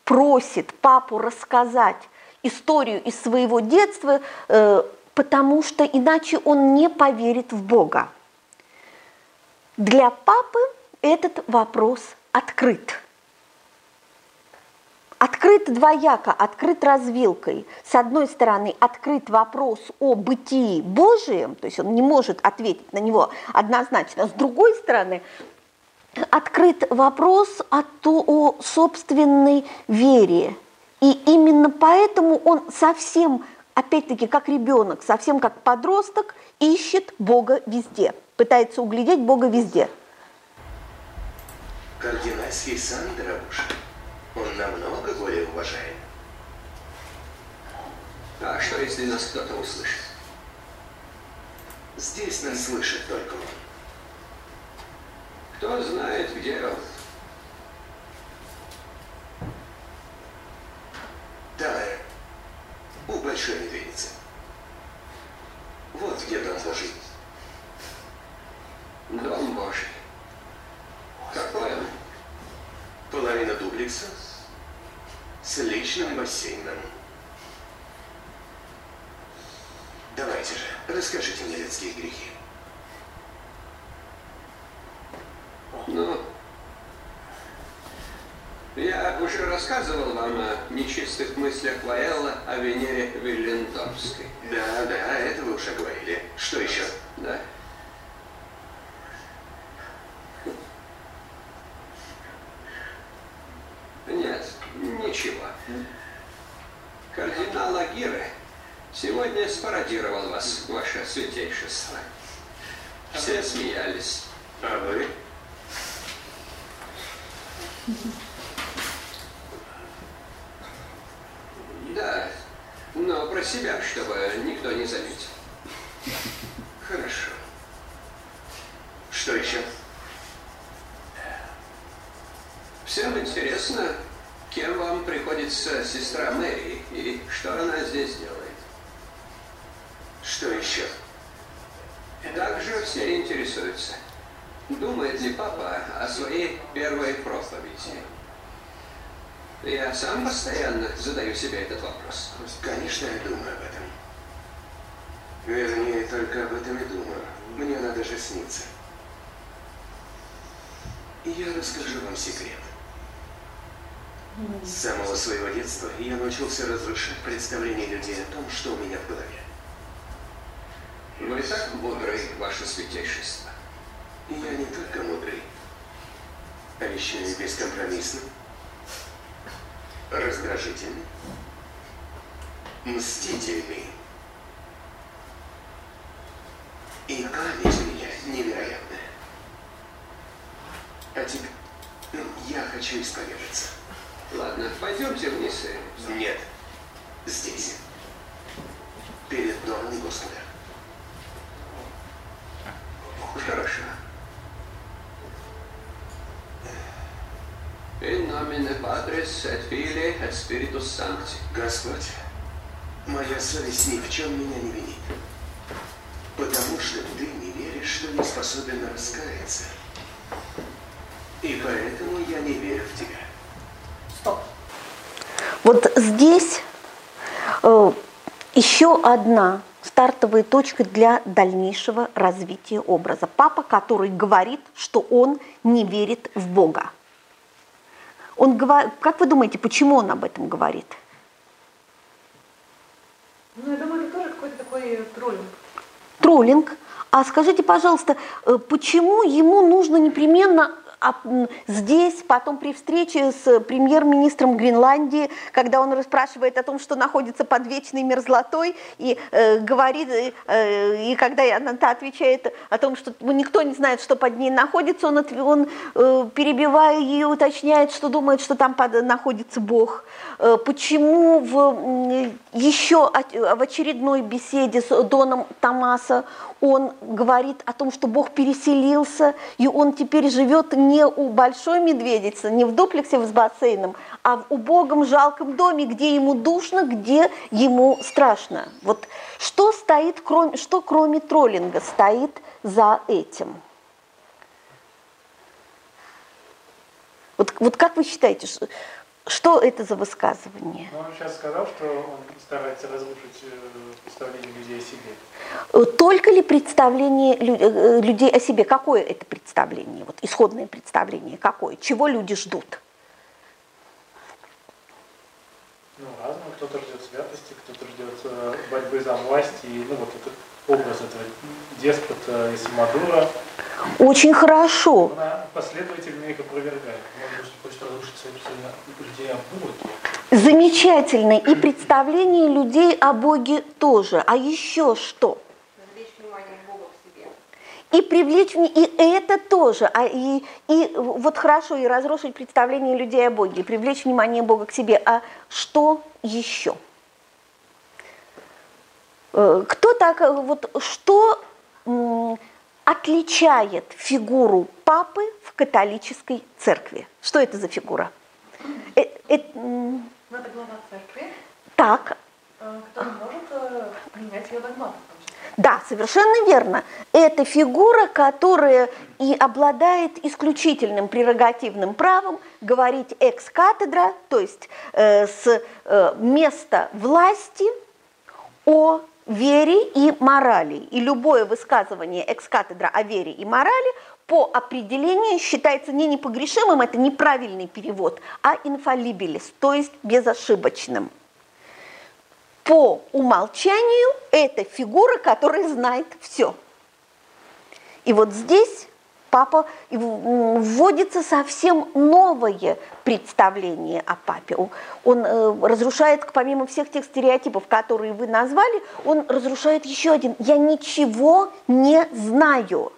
просит папу рассказать историю из своего детства, э, потому что иначе он не поверит в Бога. Для папы этот вопрос открыт. Открыт двояко, открыт развилкой. С одной стороны, открыт вопрос о бытии Божием, то есть он не может ответить на него однозначно. С другой стороны, открыт вопрос о, то, о собственной вере. И именно поэтому он совсем, опять-таки, как ребенок, совсем как подросток, ищет Бога везде, пытается углядеть Бога везде. Кардинальский сан, дорогуша, он намного более уважаем. А что, если нас кто-то услышит? Здесь нас слышит только он. Кто знает, где он? Давай, у большой медведицы. Вот где дом Божий. Дом Божий. Какой он? Половина дуплекса с личным бассейном. Давайте же, расскажите мне людские грехи. Ну, я уже рассказывал вам о нечистых мыслях Лаэлла о Венере Виллендорфской. Да, да, это вы уже говорили. Что еще? Да. Нет, ничего. Кардинал Агиры сегодня спародировал вас, ваше святейшество. Все смеялись. А вы? Да, но про себя, чтобы никто не заметил. Хорошо. Что еще? Всем интересно, кем вам приходится сестра Мэри и что она здесь делает. Что еще? Также все интересуются, думает ли папа о своей первой проповеди. Я сам постоянно задаю себе этот вопрос. Конечно, я думаю об этом. Вернее, только об этом и думаю. Мне надо же сниться. И я расскажу вам секрет. С самого своего детства я научился разрушать представления людей о том, что у меня в голове. Вы так мудрый, ваше святейшество. Я не только мудрый, а еще и бескомпромиссный, раздражительный, мстительный. И память у меня невероятная. А теперь ну, я хочу исповедаться. Ладно, пойдемте вниз и... Нет, здесь. Перед домом Господа. Хорошо. In nomine Patris et Filii et Spiritus Sancti. Господь, моя совесть ни в чем меня не винит. Потому что ты не веришь, что я способен раскаяться. И поэтому я не верю в тебя. Стоп. Вот здесь э, еще одна стартовая точка для дальнейшего развития образа. Папа, который говорит, что он не верит в Бога. Он говорит, как вы думаете, почему он об этом говорит? Ну, я думаю, это тоже какой-то такой троллинг. Троллинг. А скажите, пожалуйста, э, почему ему нужно непременно а, здесь, потом при встрече с премьер-министром Гренландии, когда он расспрашивает о том, что находится под вечной мерзлотой, и э, говорит, э, э, и когда она та отвечает о том, что ну, никто не знает, что под ней находится, он, он э, перебивая ее, уточняет, что думает, что там под- находится Бог. Э, почему в, еще в очередной беседе с Доном Томаса он говорит о том, что Бог переселился, и он теперь живет не у большой медведицы, не в дуплексе с бассейном, а в убогом жалком доме, где ему душно, где ему страшно. Вот что стоит, кроме, что кроме троллинга стоит за этим? Вот, вот как вы считаете, ш- Что это за высказывание? Ну, он сейчас сказал, что он старается разрушить э, представление людей о себе. Э, только ли представление э, людей о себе? Какое это представление? Вот исходное представление какое? Чего люди ждут? Ну, разное. Кто-то ждет святости, кто-то ждет борьбы за власть. И, ну, вот этот образ этого деспота и самодура. Очень хорошо. Она последовательно их опровергает. Может, хочет разрушить людей о Боге. Замечательно. И представление людей о Боге тоже. А еще что? И привлечь и это тоже, а и, и вот хорошо, и разрушить представление людей о Боге, и привлечь внимание Бога к себе. А что еще? Э, кто так, вот что отличает фигуру папы в католической церкви? Что это за фигура? Э, э, это глава церкви. Так. Э, который может э, менять ее догматы. Да, совершенно верно. Это фигура, которая и обладает исключительным прерогативным правом говорить экс-катедра, то есть э, с э, места власти о вере и морали. И любое высказывание экс-катедра о вере и морали по определению считается не непогрешимым, это неправильный перевод, а инфалибелис, то есть безошибочным. По умолчанию это фигура, которая знает все. И вот здесь папа вводится совсем новое представление о папе. Он э, разрушает, помимо всех тех стереотипов, которые вы назвали, он разрушает еще один. Я ничего не знаю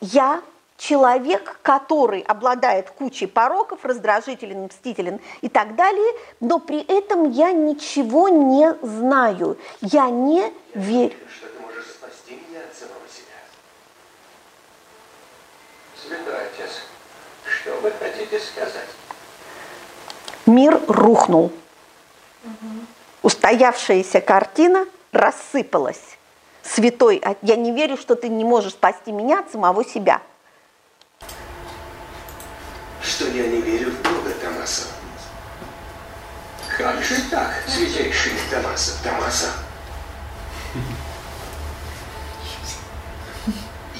я человек, который обладает кучей пороков, раздражителен, мстителен и так далее, но при этом я ничего не знаю, я не верю. Что ты можешь спасти меня от самого себя? Святой Отец, что вы хотите сказать? Мир рухнул. Угу. Устоявшаяся картина рассыпалась святой, а я не верю, что ты не можешь спасти меня от самого себя. Что я не верю в Бога, Томаса. Как же так, святейший Томаса, Томаса?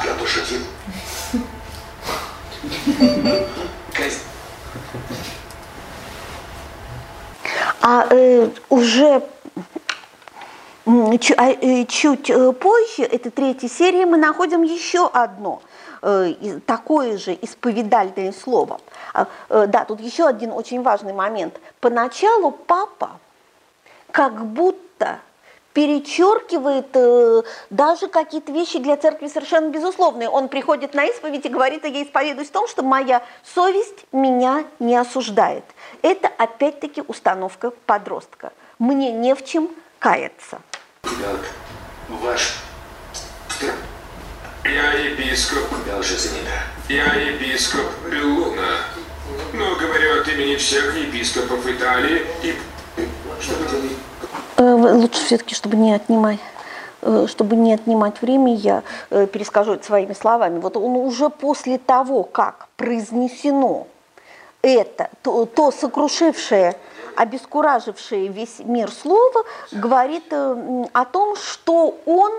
Я пошутил. А э, уже а, э, чуть э, позже, это третья серия, мы находим еще одно э, такое же исповедальное слово. А, да, тут еще один очень важный момент. Поначалу папа как будто перечеркивает э, даже какие-то вещи для церкви совершенно безусловные. Он приходит на исповедь и говорит, а я исповедуюсь в том, что моя совесть меня не осуждает. Это опять-таки установка подростка. Мне не в чем каяться. Ребенок, ваш... Я епископ. Я уже занята. Я епископ Беллуна. Но говорю от имени всех епископов Италии и... Что вы делаете? Э, лучше все-таки, чтобы не отнимать э, чтобы не отнимать время, я э, перескажу это своими словами. Вот он уже после того, как произнесено это, то, то сокрушившее обескуражившее весь мир слово, говорит о том, что он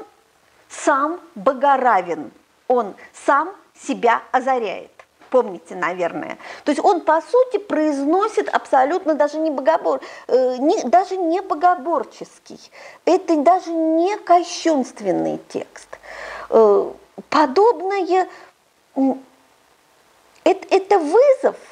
сам богоравен, он сам себя озаряет. Помните, наверное. То есть он, по сути, произносит абсолютно даже не, богобор, э, не, даже не богоборческий. Это даже не кощунственный текст. Э, подобное, это, это вызов –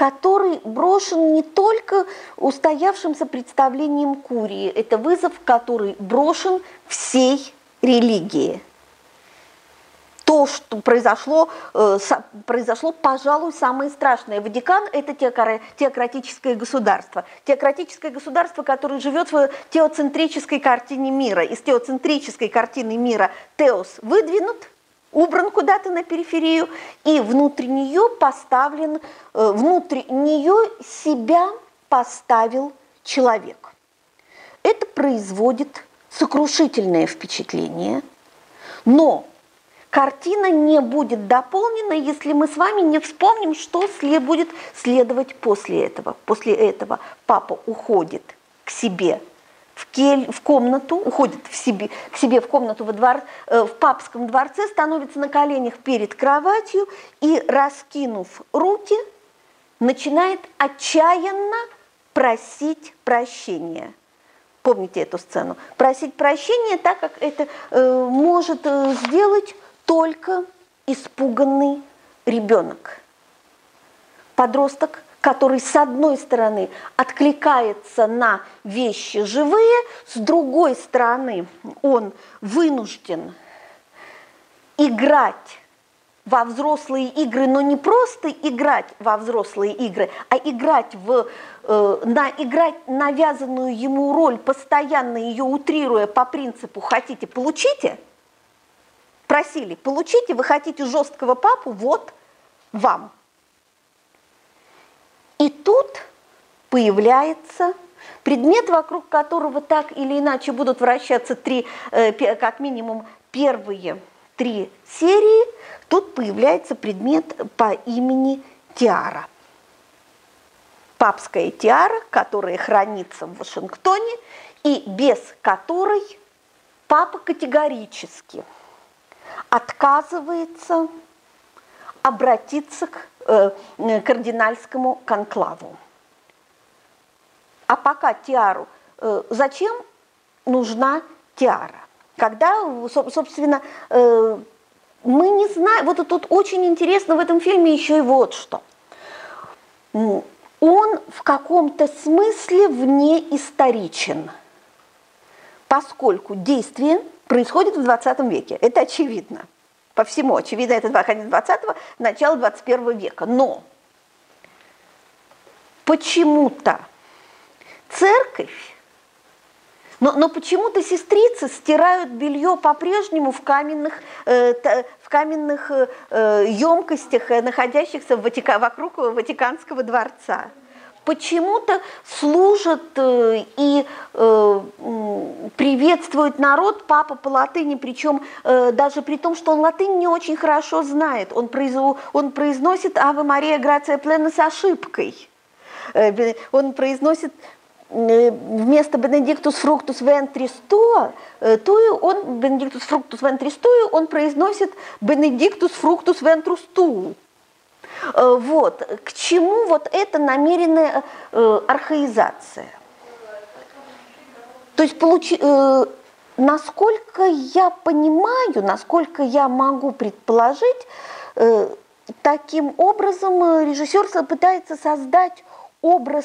который брошен не только устоявшимся представлением Курии, это вызов, который брошен всей религии. То, что произошло, э, произошло, пожалуй, самое страшное. Ватикан – это теократическое государство. Теократическое государство, которое живет в теоцентрической картине мира. Из теоцентрической картины мира теос выдвинут – убран куда-то на периферию, и внутри нее поставлен, э, внутри нее себя поставил человек. Это производит сокрушительное впечатление, но картина не будет дополнена, если мы с вами не вспомним, что след будет следовать после этого. После этого папа уходит к себе в, кель, в комнату, уходит в себе, к себе в комнату во двор, э, в папском дворце, становится на коленях перед кроватью и, раскинув руки, начинает отчаянно просить прощения. Помните эту сцену? Просить прощения, так как это э, может э, сделать только испуганный ребенок. Подросток, который с одной стороны откликается на вещи живые, с другой стороны он вынужден играть во взрослые игры, но не просто играть во взрослые игры, а играть в, э, на, играть навязанную ему роль, постоянно ее утрируя по принципу «хотите, получите», просили «получите, вы хотите жесткого папу, вот вам». И тут появляется предмет, вокруг которого так или иначе будут вращаться три, э, как минимум первые три серии, тут появляется предмет по имени Тиара. Папская тиара, которая хранится в Вашингтоне и без которой папа категорически отказывается обратиться к э, кардинальскому конклаву. А пока тиару, э, зачем нужна тиара? Когда, собственно, э, мы не знаем, вот тут очень интересно в этом фильме еще и вот что. Он в каком-то смысле вне историчен, поскольку действие происходит в 20 веке. Это очевидно. По всему очевидно, это конец 20-го, начало 21 века. Но почему-то церковь но, но почему-то сестрицы стирают белье по-прежнему в каменных, э, в каменных э, емкостях, э, находящихся в Ватика, вокруг Ватиканского дворца. Почему-то служат э, и э, приветствуют народ папа по латыни, причем э, даже при том, что он латынь не очень хорошо знает. Он, произ, он произносит «Ава Мария Грация Плена» с ошибкой. Он произносит вместо fructus ventris tua, тую он, fructus ventris tui, он произносит fructus ventrus tu. Э, вот. К чему вот эта намеренная э, архаизация? То есть, получи, насколько я понимаю, насколько я могу предположить, таким образом режиссер пытается создать образ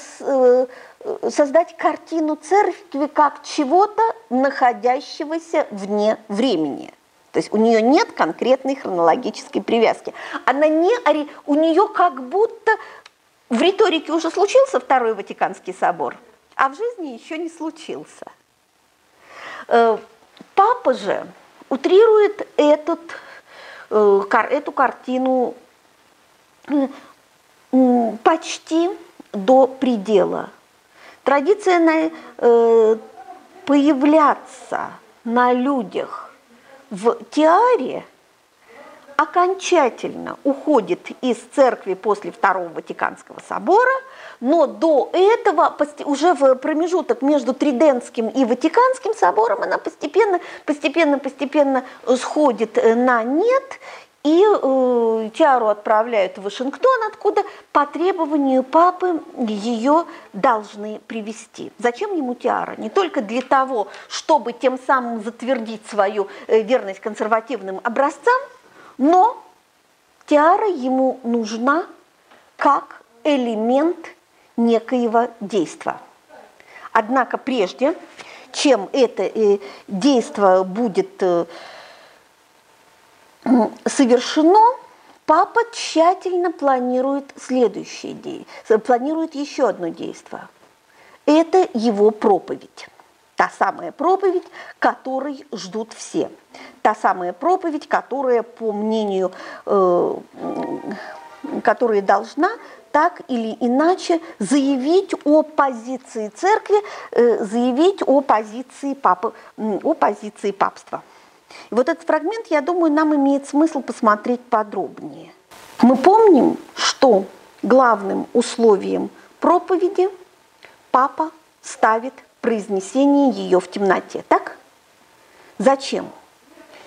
создать картину церкви как чего-то, находящегося вне времени. То есть у нее нет конкретной хронологической привязки. Она не, у нее как будто в риторике уже случился Второй Ватиканский собор, а в жизни еще не случился. Э, папа же утрирует этот, э, эту картину почти до предела. Традиция на, э, появляться на людях в тиаре окончательно уходит из церкви после Второго Ватиканского собора, но до этого, уже в промежуток между Тридентским и Ватиканским собором, она постепенно, постепенно, постепенно сходит на нет, и э, Тиару отправляют в Вашингтон, откуда по требованию папы ее должны привести. Зачем ему Тиара? Не только для того, чтобы тем самым затвердить свою э, верность консервативным образцам, но Тиара ему нужна как элемент некоего действия. Однако прежде, чем это э, действие будет э, совершено, папа тщательно планирует следующее действие, планирует еще одно действие. Это его проповедь. Та самая проповедь, которой ждут все. Та самая проповедь, которая, по мнению, э, которая должна так или иначе заявить о позиции церкви, э, заявить о позиции, папы, о позиции папства. И вот этот фрагмент, я думаю, нам имеет смысл посмотреть подробнее. Мы помним, что главным условием проповеди папа ставит произнесение ее в темноте. Так? Зачем?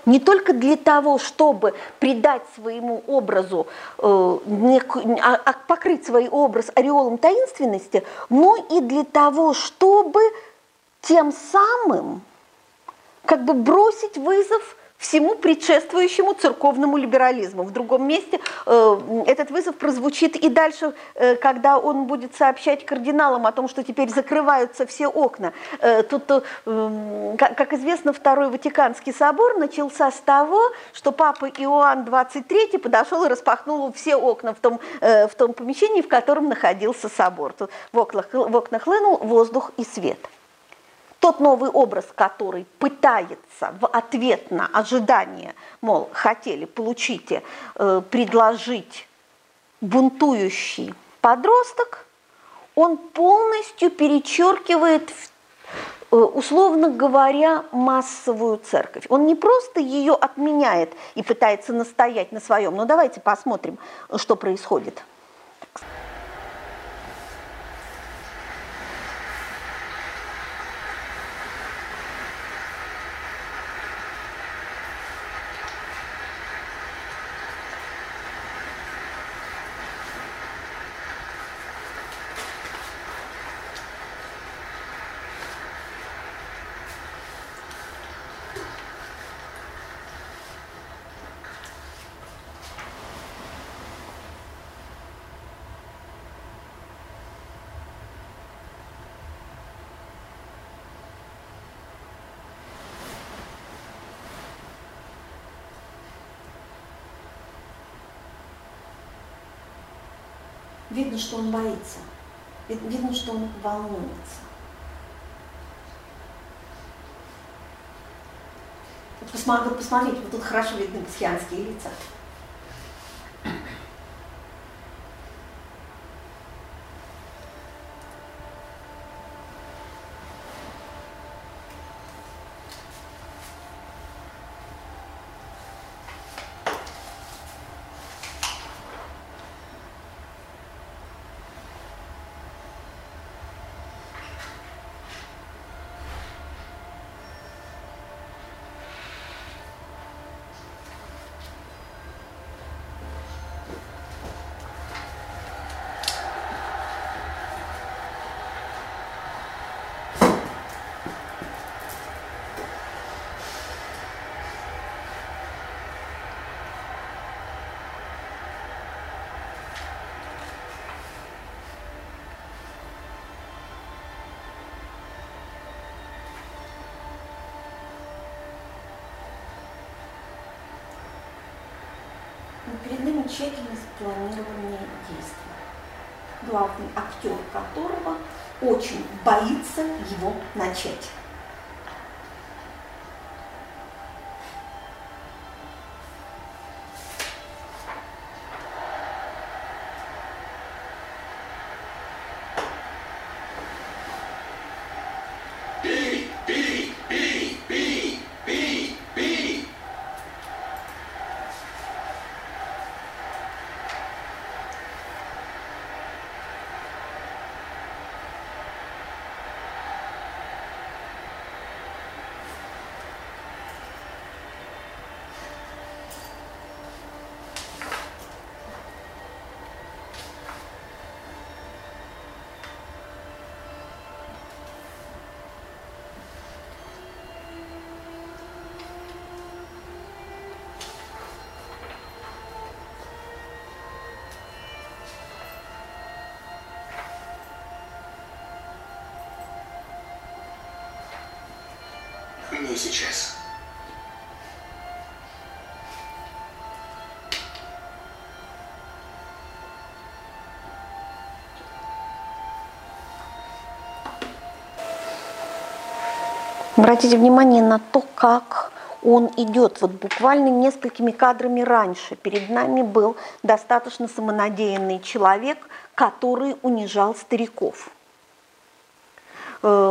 Не только для того, чтобы придать своему образу, э, некую, а, а, покрыть свой образ ореолом таинственности, но и для того, чтобы тем самым как бы бросить вызов всему предшествующему церковному либерализму. В другом месте э, этот вызов прозвучит и дальше, э, когда он будет сообщать кардиналам о том, что теперь закрываются все окна. Э, тут, э, как, как известно, Второй Ватиканский собор начался с того, что папа Иоанн XXIII подошел и распахнул все окна в том, э, в том помещении, в котором находился собор. Тут в окнах, в окнах хлынул воздух и свет тот новый образ, который пытается в ответ на ожидание, мол, хотели, получите, э, предложить бунтующий подросток, он полностью перечеркивает, э, условно говоря, массовую церковь. Он не просто ее отменяет и пытается настоять на своем, но давайте посмотрим, что происходит. Видно, что он боится. Видно, что он волнуется. Вот посмотрите, вот тут хорошо видны психианские лица. Перед нами тщательно спланированные действия. Главный актер которого очень боится его начать. Не сейчас. Обратите внимание на то, как он идет. Вот буквально несколькими кадрами раньше перед нами был достаточно самонадеянный человек, который унижал стариков.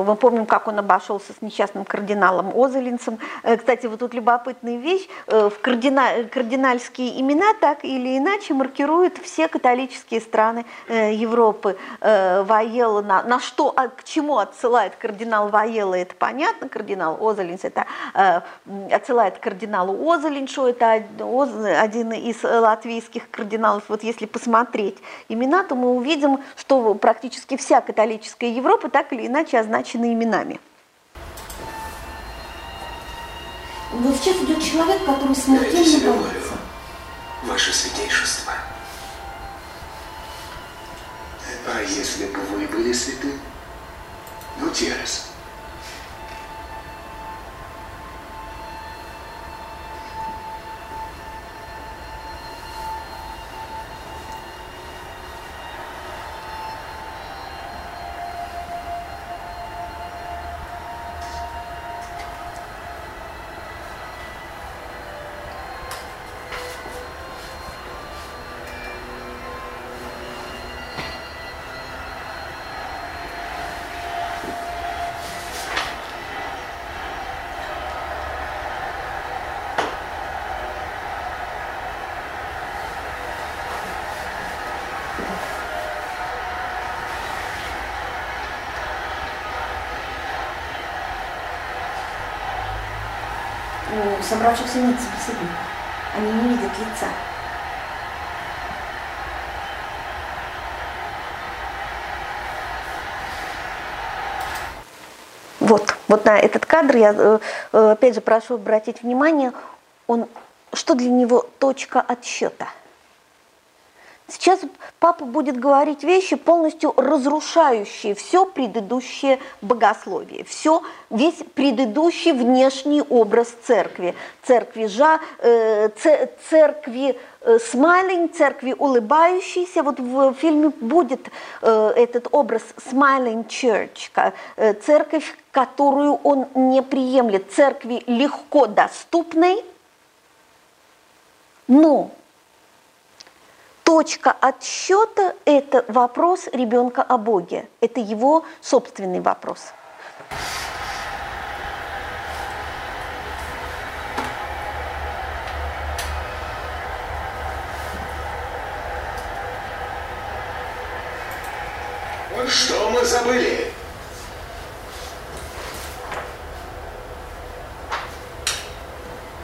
Э, мы помним, как он обошелся с несчастным кардиналом Озелинцем. Э, кстати, вот тут любопытная вещь. В кардина... кардинальские имена так или иначе маркируют все католические страны Европы. Ваела, на, на что, а к чему отсылает кардинал Ваела, это понятно. Кардинал Озелинц это отсылает кардиналу Озелиншу, это один из латвийских кардиналов. Вот если посмотреть имена, то мы увидим, что практически вся католическая Европа так или иначе означена именами. Вот сейчас идет человек, который смертельно боится. Ваше святейшество. А если бы вы были святы? Гутьеррес. Собравшихся нет собеседников. Они не видят лица. Вот, вот на этот кадр я э, э, опять же прошу обратить внимание, он, что для него точка отсчета – Сейчас папа будет говорить вещи, полностью разрушающие все предыдущее богословие, все, весь предыдущий внешний образ церкви. Церкви, жа, э, церкви э, smiling, церкви улыбающейся. Вот в фильме будет э, этот образ smiling church, э, церковь, которую он не приемлет, церкви легко доступной, но точка отсчета – это вопрос ребенка о Боге. Это его собственный вопрос. Что мы забыли?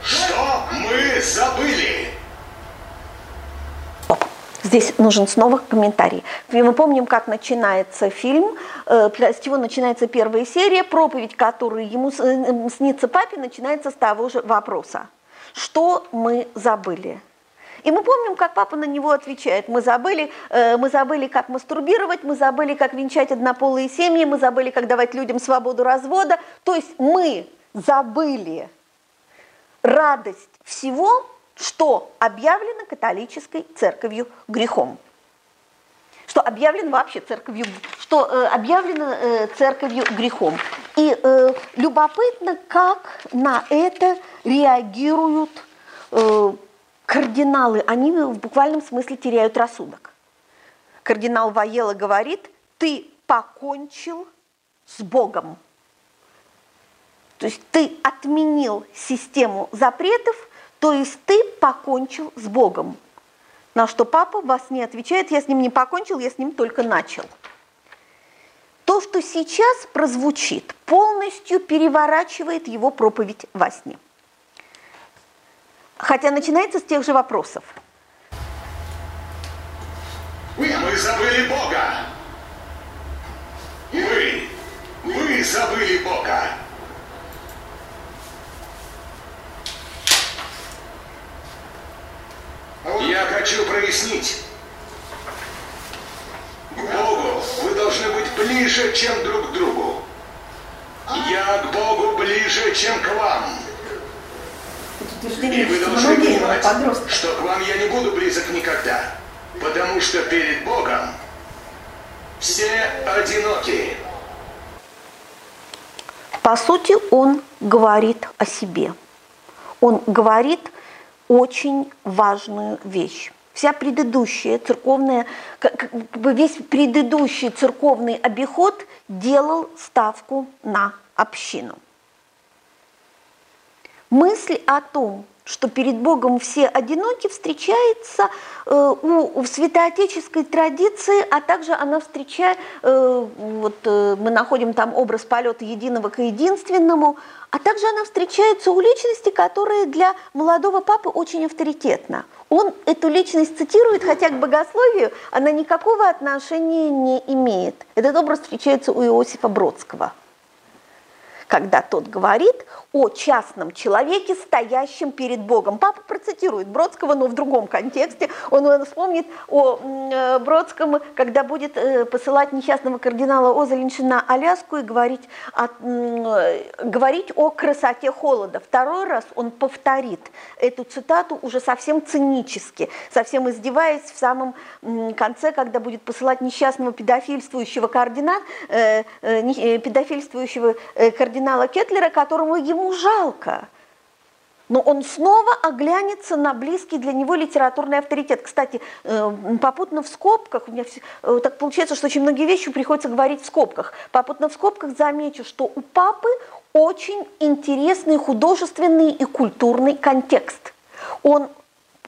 Что мы забыли? Здесь нужен снова комментарий. Мы помним, как начинается фильм, э, с чего начинается первая серия, проповедь, которую ему э, снится папе, начинается с того же вопроса. Что мы забыли? И мы помним, как папа на него отвечает. Мы забыли, э, мы забыли, как мастурбировать, мы забыли, как венчать однополые семьи, мы забыли, как давать людям свободу развода. То есть мы забыли радость всего, что объявлено католической церковью грехом. Что объявлено вообще церковью, что э, объявлено э, церковью грехом. И э, любопытно, как на это реагируют э, кардиналы. Они в буквальном смысле теряют рассудок. Кардинал Ваела говорит, ты покончил с Богом. То есть ты отменил систему запретов – то есть ты покончил с Богом. На что папа вас не отвечает, я с ним не покончил, я с ним только начал. То, что сейчас прозвучит, полностью переворачивает его проповедь во сне. Хотя начинается с тех же вопросов. Мы забыли Бога. Вы, вы забыли Бога. Я хочу прояснить. К Богу вы должны быть ближе, чем друг к другу. Я к Богу ближе, чем к вам. И вы должны понимать, что к вам я не буду близок никогда, потому что перед Богом все одиноки. По сути, он говорит о себе. Он говорит очень важную вещь. вся предыдущая церковная, как бы весь предыдущий церковный обиход делал ставку на общину. Мысль о том, что перед Богом все одиноки, встречается э, у, в святоотеческой традиции, а также она встречает, э, вот э, мы находим там образ полета единого к единственному, а также она встречается у личности, которая для молодого папы очень авторитетна. Он эту личность цитирует, хотя к богословию она никакого отношения не имеет. Этот образ встречается у Иосифа Бродского – когда тот говорит о частном человеке, стоящем перед Богом. Папа процитирует Бродского, но в другом контексте. Он вспомнит о э, Бродском, когда будет э, посылать несчастного кардинала Озелинша на Аляску и говорить о, говорить о красоте холода. Второй раз он повторит эту цитату уже совсем цинически, совсем издеваясь в самом конце, когда будет посылать несчастного педофильствующего кардинала, э, педофильствующего кардинала кардинала Кетлера, которому ему жалко. Но он снова оглянется на близкий для него литературный авторитет. Кстати, э, попутно в скобках, у меня все, э, так получается, что очень многие вещи приходится говорить в скобках. Попутно в скобках замечу, что у папы очень интересный художественный и культурный контекст. Он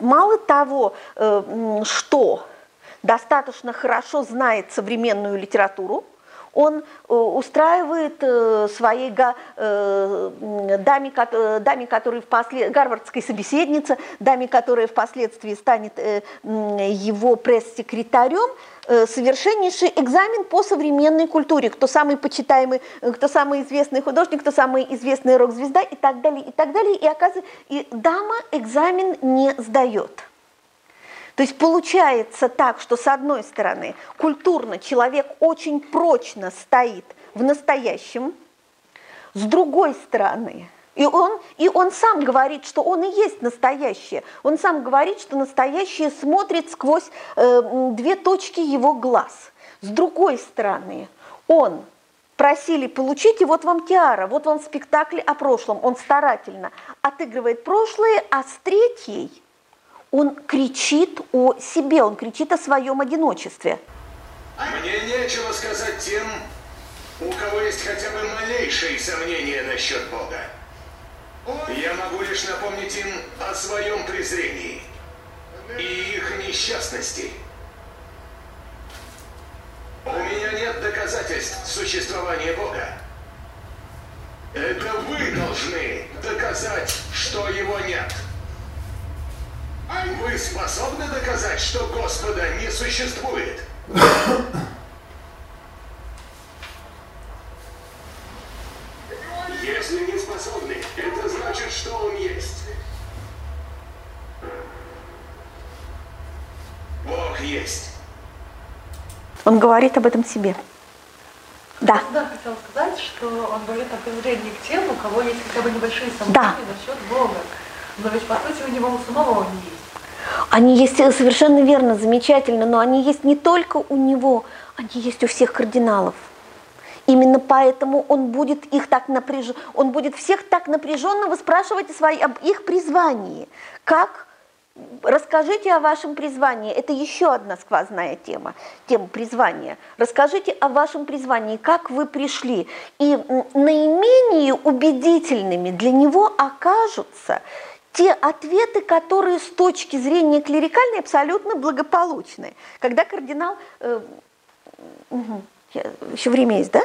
мало того, э, что достаточно хорошо знает современную литературу, он э, устраивает э, своей э, даме, даме которая впоследствии, гарвардской собеседнице, даме, которая впоследствии станет его пресс-секретарем, совершеннейший экзамен по современной культуре, кто самый почитаемый, кто самый известный художник, кто самый известный рок-звезда и так далее, и так далее. И оказывается, и дама экзамен не сдает. То есть получается так, что с одной стороны культурно человек очень прочно стоит в настоящем, с другой стороны и он, и он сам говорит, что он и есть настоящее. Он сам говорит, что настоящее смотрит сквозь э, две точки его глаз. С другой стороны, он просили получить, и вот вам тиара, вот вам спектакль о прошлом. Он старательно отыгрывает прошлое, а с третьей – он кричит о себе, он кричит о своем одиночестве. Мне нечего сказать тем, у кого есть хотя бы малейшие сомнения насчет Бога. Я могу лишь напомнить им о своем презрении и их несчастности. У меня нет доказательств существования Бога. Это вы должны доказать, что его нет. Вы способны доказать, что Господа не существует? Если не способны, это значит, что он есть. Бог есть. Он говорит об этом себе. Да. Да, хотела сказать, что он говорит о презрении к тем, у кого есть хотя бы небольшие сомнения да. насчет Бога. Но ведь по сути у него у самого они есть. Они есть совершенно верно, замечательно, но они есть не только у него, они есть у всех кардиналов. Именно поэтому он будет их так напряж... он будет всех так напряженно выспрашивать свои... об их призвании. Как Расскажите о вашем призвании. Это еще одна сквозная тема, тема призвания. Расскажите о вашем призвании, как вы пришли. И наименее убедительными для него окажутся те ответы, которые с точки зрения клерикальной абсолютно благополучны. Когда кардинал... Э, угу, еще время есть, да?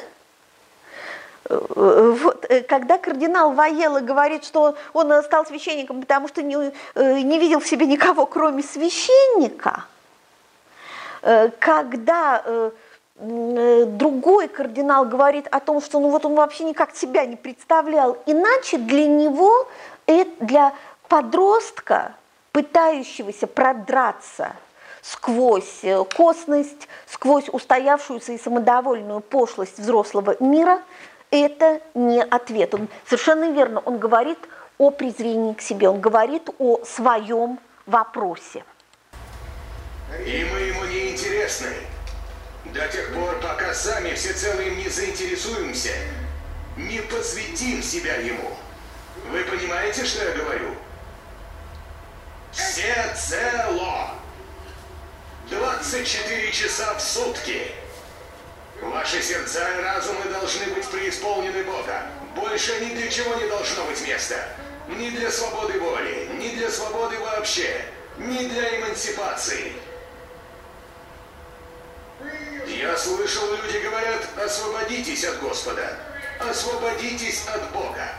Э, вот, э, когда кардинал Ваела говорит, что он стал священником, потому что не, э, не видел в себе никого, кроме священника, когда другой кардинал говорит о том, что ну вот он вообще никак себя не представлял, иначе для него, для подростка, пытающегося продраться сквозь э, косность, сквозь устоявшуюся и самодовольную пошлость взрослого мира, это не ответ. Он совершенно верно, он говорит о презрении к себе, он говорит о своем вопросе. И мы ему не интересны. До тех пор, пока сами всецело им не заинтересуемся, не посвятим себя ему. Вы понимаете, что я говорю? Всецело. 24 часа в сутки. Ваши сердца и разумы должны быть преисполнены Бога. Больше ни для чего не должно быть места. Ни для свободы воли, ни для свободы вообще, ни для эмансипации. Я слышал, люди говорят, освободитесь от Господа, освободитесь от Бога.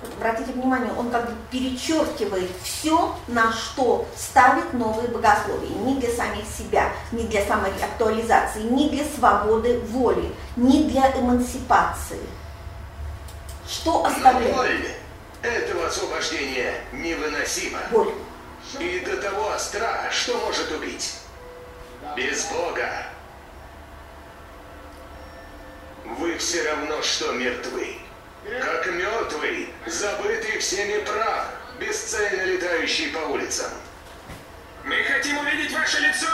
Обратите внимание, он как бы перечеркивает все, на что ставит новые богословия. Не для самих себя, не для самоактуализации, не для свободы воли, не для эмансипации. Что оставляет? Боль этого освобождения невыносима. Боль. И до того остра, что может убить. Без Бога вы все равно, что мертвы. Как мертвый, забытый всеми прах, бесцельно летающий по улицам. Мы хотим увидеть ваше лицо!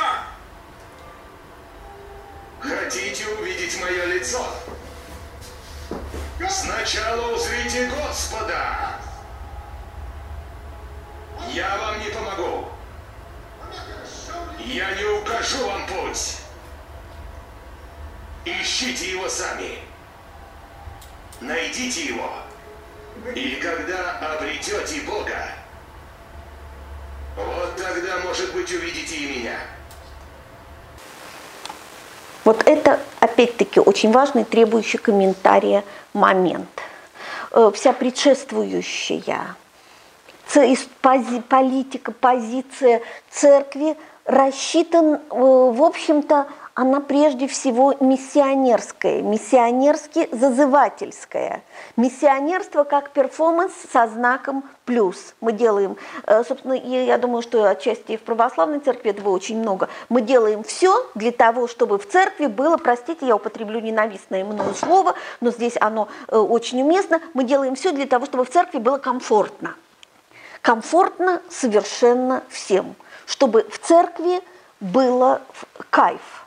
Хотите увидеть мое лицо? Сначала узрите Господа! Я вам не помогу. Я не укажу вам путь. Ищите его сами. Найдите его. И когда обретете Бога, вот тогда, может быть, увидите и меня. Вот это, опять-таки, очень важный, требующий комментария момент. Э, Вся предшествующая политика, позиция церкви рассчитан, э, в общем-то, она прежде всего миссионерская, миссионерски-зазывательская. Миссионерство как перформанс со знаком плюс. Мы делаем, э, собственно, и я думаю, что отчасти в православной церкви этого очень много. Мы делаем все для того, чтобы в церкви было, простите, я употреблю ненавистное мною слово, но здесь оно э, очень уместно, мы делаем все для того, чтобы в церкви было комфортно. Комфортно совершенно всем, чтобы в церкви было кайф.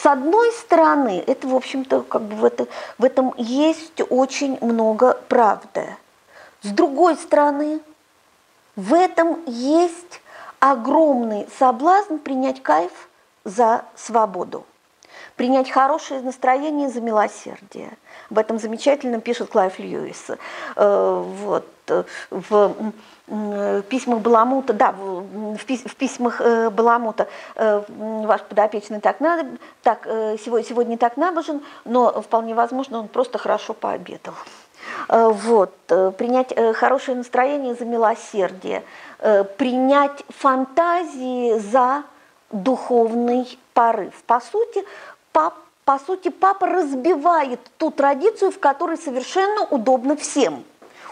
С одной стороны, это, в общем-то, как бы в, это, в этом есть очень много правды. С другой стороны, в этом есть огромный соблазн принять кайф за свободу, принять хорошее настроение за милосердие. Об этом замечательно пишет Клайв Льюис. Э, Вот, в м, м, письмах Баламута, да, в, в пис- в письмах э, Баламута э, ваш подопечный так, надо, так э, сегодня, сегодня так набожен, но вполне возможно, он просто хорошо пообедал. Э, Вот, э, принять э, хорошее настроение за милосердие, э, принять фантазии за духовный порыв. По сути, пап, по сути, папа разбивает ту традицию, в которой совершенно удобно всем.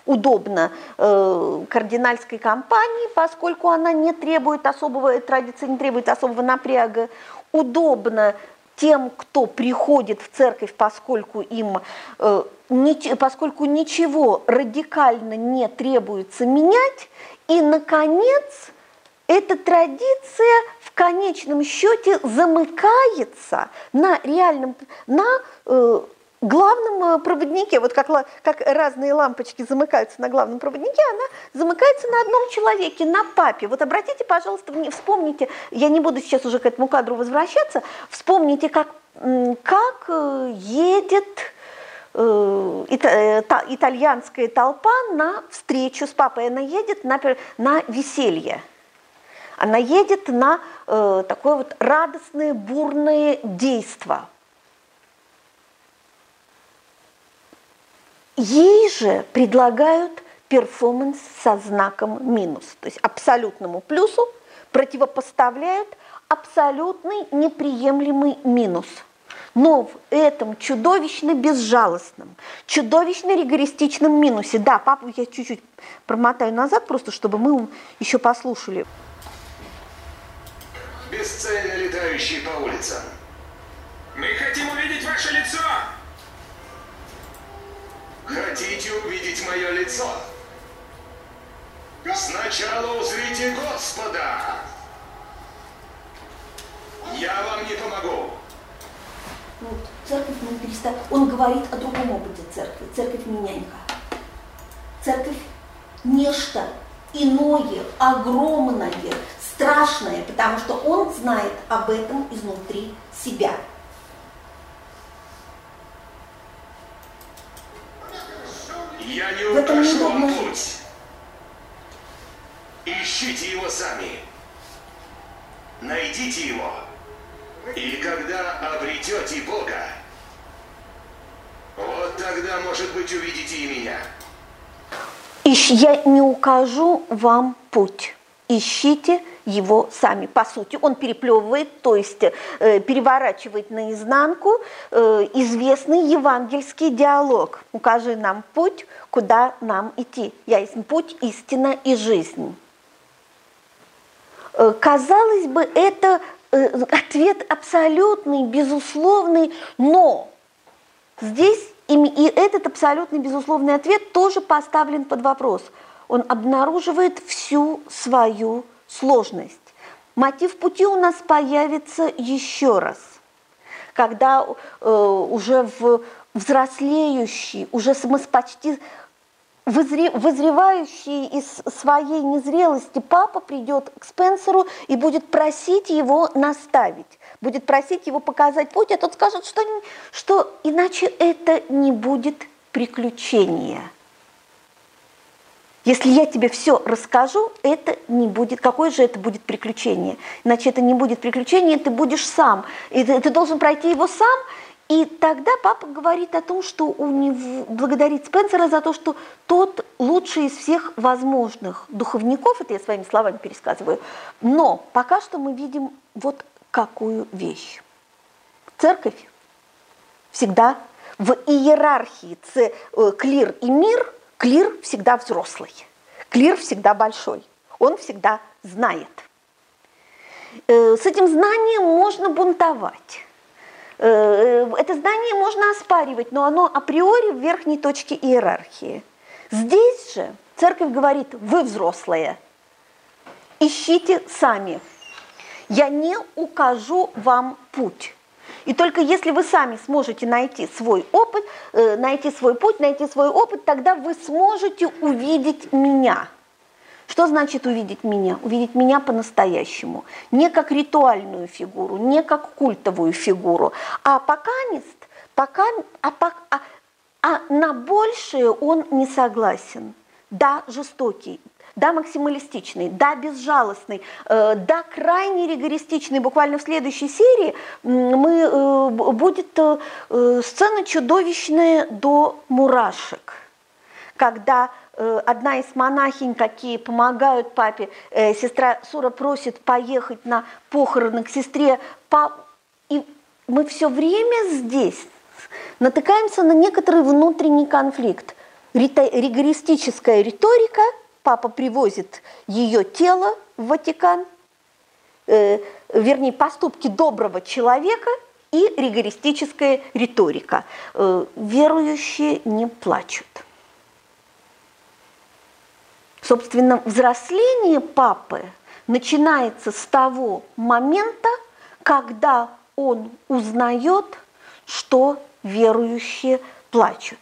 Удобно э, кардинальской кампании, поскольку она не требует особого, эта традиция не требует особого напряга. Удобно тем, кто приходит в церковь, поскольку им э, поскольку ничего радикально не требуется менять. И, наконец, эта традиция в конечном счете замыкается на реальном, на э, главном э, проводнике. Вот как, как разные лампочки замыкаются на главном проводнике, она замыкается на одном человеке, на папе. Вот обратите, пожалуйста, вспомните, я не буду сейчас уже к этому кадру возвращаться, вспомните, как, как э, едет э, ита- та- итальянская толпа на встречу с папой. Она едет на, на веселье. Она едет на э, такое вот радостное, бурное действо. Ей же предлагают перформанс со знаком минус, то есть абсолютному плюсу противопоставляют абсолютный неприемлемый минус. Но в этом чудовищно безжалостном, чудовищно ригористичном минусе, да, папу я чуть-чуть промотаю назад, просто чтобы мы еще послушали. Бесцельно летающий по улицам. Мы хотим увидеть ваше лицо! Хотите увидеть мое лицо? Сначала узрите Господа! Я вам не помогу. Вот, церковь мы переста- Он говорит о другом опыте церкви. Церковь меняйка. Церковь нечто иное, огромное, страшное, потому что он знает об этом изнутри себя. Я не укажу вам путь. Ищите его сами. Найдите его. И когда обретете Бога, вот тогда, может быть, увидите и меня. Ищ, я не укажу вам путь. Ищите его сами. По сути, он переплевывает, то есть э, переворачивает наизнанку э, известный евангельский диалог. Укажи нам путь, куда нам идти. Я есть путь, истина и жизнь. Э, казалось бы, это ответ абсолютный, безусловный, но здесь и этот абсолютный безусловный ответ тоже поставлен под вопрос. Он обнаруживает всю свою сложность. Мотив пути у нас появится еще раз, когда э, уже в взрослеющий, уже мы почти вызревающий из своей незрелости папа придет к Спенсеру и будет просить его наставить, будет просить его показать путь, а тот скажет, что, что иначе это не будет приключение. Если я тебе все расскажу, это не будет, какое же это будет приключение? Иначе это не будет приключение, ты будешь сам. И ты, ты должен пройти его сам, и тогда папа говорит о том, что у него благодарит Спенсера за то, что тот лучший из всех возможных духовников, это я своими словами пересказываю, но пока что мы видим вот какую вещь. Церковь всегда в иерархии э, клир и мир, клир всегда взрослый, клир всегда большой, он всегда знает. Э, с этим знанием можно бунтовать Э, это знание можно оспаривать, но оно априори в верхней точке иерархии. Здесь же церковь говорит, вы взрослые, ищите сами. Я не укажу вам путь. И только если вы сами сможете найти свой опыт, э, найти свой путь, найти свой опыт, тогда вы сможете увидеть меня – что значит увидеть меня? Увидеть меня по-настоящему. Не как ритуальную фигуру, не как культовую фигуру, а пока мест, пока, а, а, а на большее он не согласен. Да, жестокий, да, максималистичный, да, безжалостный, э, да, крайне ригористичный. Буквально в следующей серии мы, э, будет э, сцена чудовищная до мурашек, когда одна из монахинь, какие помогают папе, сестра Сура просит поехать на похороны к сестре, и мы все время здесь натыкаемся на некоторый внутренний конфликт. Ригористическая риторика, папа привозит ее тело в Ватикан, э, вернее, поступки доброго человека и ригористическая риторика. Э, верующие не плачут. Собственно, взросление папы начинается с того момента, когда он узнает, что верующие плачут.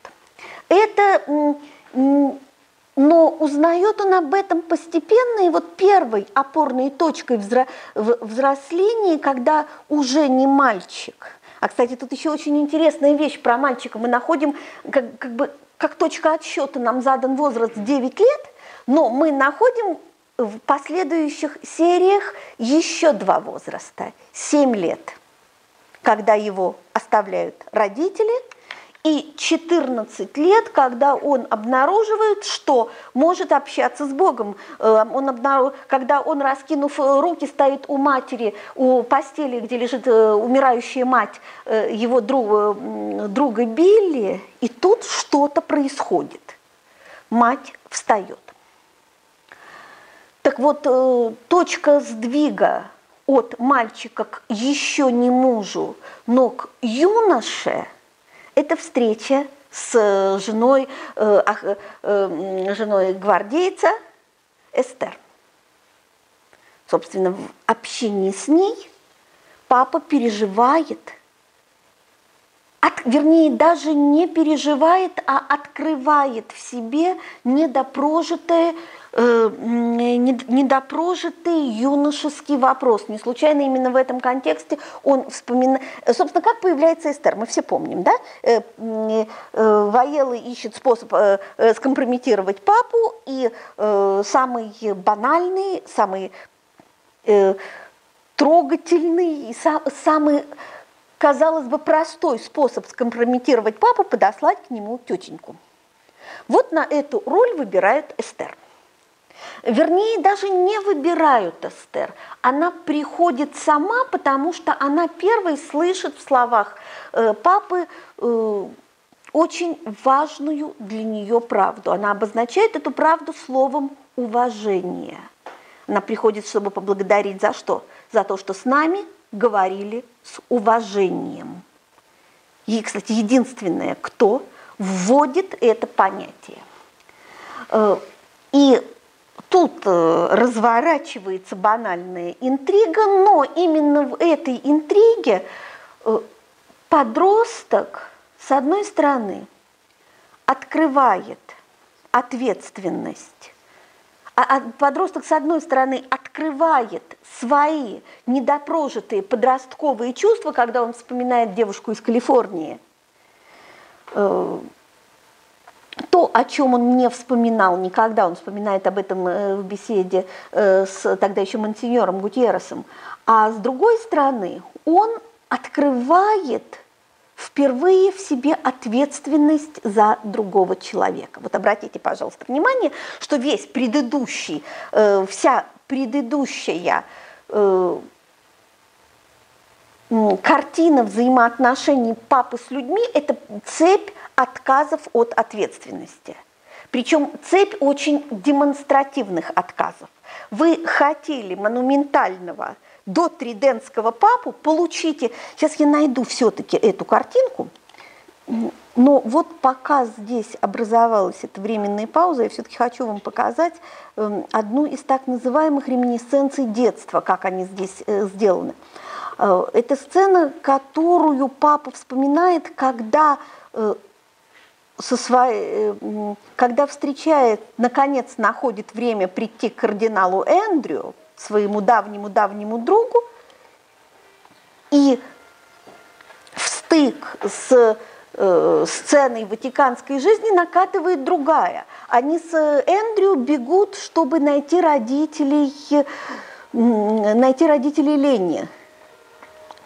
Это, но узнает он об этом постепенно, и вот первой опорной точкой взросления, когда уже не мальчик. А, кстати, тут еще очень интересная вещь про мальчика. Мы находим, как, как бы, как точка отсчета нам задан возраст 9 лет – но мы находим в последующих сериях еще два возраста. 7 лет, когда его оставляют родители, и 14 лет, когда он обнаруживает, что может общаться с Богом. Э, он обнаруживает, когда он, раскинув руки, стоит у матери, у постели, где лежит э, умирающая мать э, его друга, друга Билли, и тут что-то происходит. Мать встает. Так вот, э, точка сдвига от мальчика к еще не мужу, но к юноше – это встреча с э, женой, э, женой гвардейца Эстер. Собственно, в общении с ней папа переживает, от, вернее, даже не переживает, а открывает в себе недопрожитое э, недопрожитый юношеский вопрос. Не случайно именно в этом контексте он вспоминает... Собственно, как появляется Эстер, мы все помним, да? Э, э, Ваела ищет способ скомпрометировать папу, и самый банальный, самый трогательный, и самый казалось бы, простой способ скомпрометировать папу – подослать к нему тетеньку. Вот на эту роль выбирают Эстер. Вернее, даже не выбирают Эстер. Она приходит сама, потому что она первой слышит в словах э, папы э, очень важную для нее правду. Она обозначает эту правду словом уважение. Она приходит, чтобы поблагодарить за что? За то, что с нами говорили с уважением. И, кстати, единственное, кто вводит это понятие. Э, и тут э, разворачивается банальная интрига, но именно в этой интриге э, подросток, с одной стороны, открывает ответственность а, а подросток, с одной стороны, открывает свои недопрожитые подростковые чувства, когда он вспоминает девушку из Калифорнии. То, о чем он не вспоминал никогда, он вспоминает об этом э, в беседе э, с тогда еще мансиньором Гутьерресом, а с другой стороны, он открывает впервые в себе ответственность за другого человека. Вот обратите, пожалуйста, внимание, что весь предыдущий, э, вся предыдущая картина взаимоотношений папы с людьми – это цепь отказов от ответственности. Причем цепь очень демонстративных отказов. Вы хотели монументального до триденского папу получите, сейчас я найду все-таки эту картинку, но вот пока здесь образовалась эта временная пауза, я все-таки хочу вам показать эм, одну из так называемых реминесценций детства, как они здесь э, сделаны. Э, это сцена, которую папа вспоминает, когда э, со своей, когда встречает, наконец находит время прийти к кардиналу Эндрю, своему давнему-давнему другу, и в стык с э, сценой ватиканской жизни накатывает другая. Они с Эндрю бегут, чтобы найти родителей, найти родителей Ленни.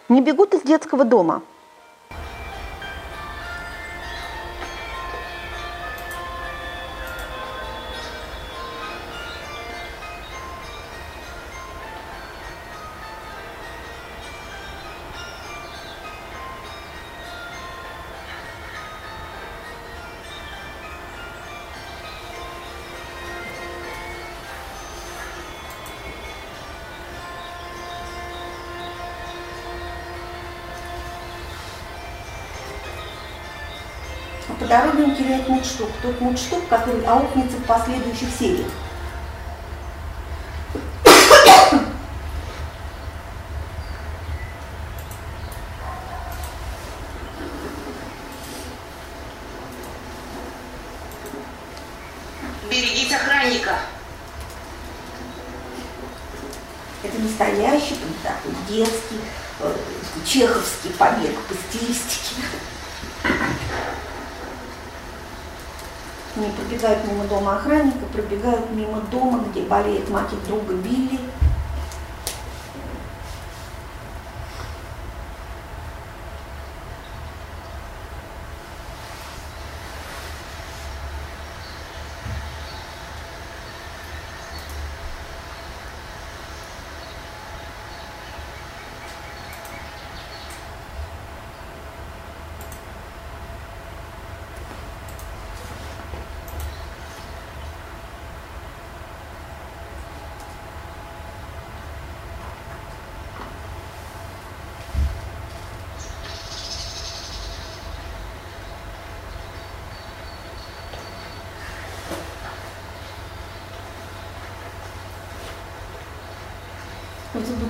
Не бегут из детского дома – мудштук, тот мудштук, который аукнется в последующих сериях. Берегите охранника. Это настоящий, такой детский, э, чеховский побег по стилистике. Не пробегают мимо дома охранника, пробегают мимо дома, где болеет мать друга Билли,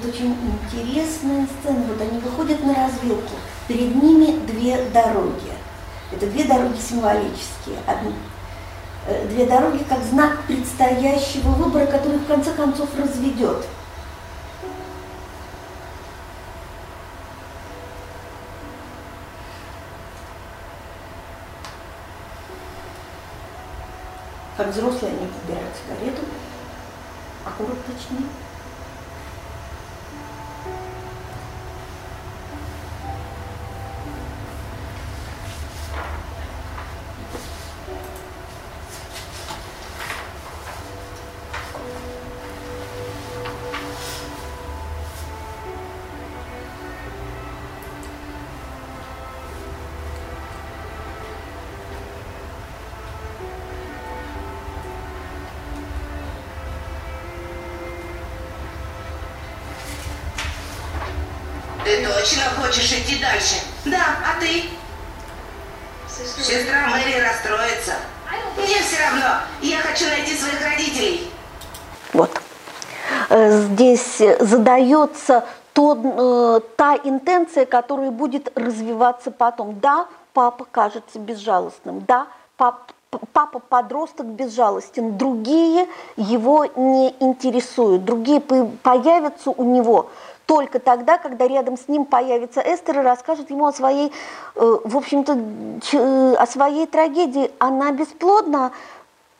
очень интересная сцена. Вот они выходят на развилку. Перед ними две дороги. Это две дороги символические. Одна, э, две дороги как знак предстоящего выбора, который в конце концов разведет. Как взрослые они подбирают сигарету, аккурат точнее. Хочешь идти дальше? Да, а ты? Сестра Мэри расстроится. Мне все равно. Я хочу найти своих родителей. Вот. Э, Здесь задается то, э, та интенция, которая будет развиваться потом. Да, папа кажется безжалостным. Да, пап, папа подросток безжалостен. Другие его не интересуют. Другие по- появятся у него только тогда, когда рядом с ним появится Эстер и расскажет ему о своей, э, в общем-то, э, о своей трагедии. Она бесплодна,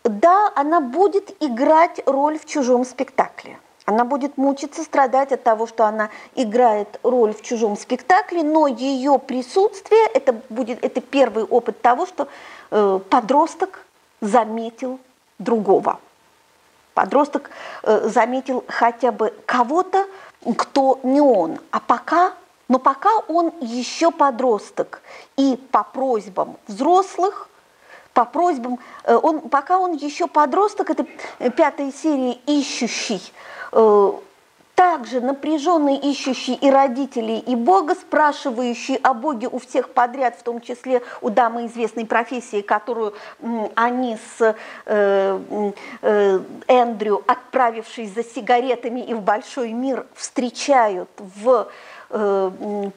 да, она будет играть роль в чужом спектакле. Она будет мучиться, страдать от того, что она играет роль в чужом спектакле, но ее присутствие это будет это первый опыт того, что э, подросток заметил другого. Подросток э, заметил хотя бы кого-то, кто не он. А пока, но пока он еще подросток. И по просьбам взрослых, по просьбам, э, он, пока он еще подросток, это пятая серия «Ищущий», э, также напряженный ищущий и родителей, и Бога, спрашивающий о Боге у всех подряд, в том числе у дамы известной профессии, которую они с э, э, Эндрю, отправившись за сигаретами и в большой мир, встречают в э,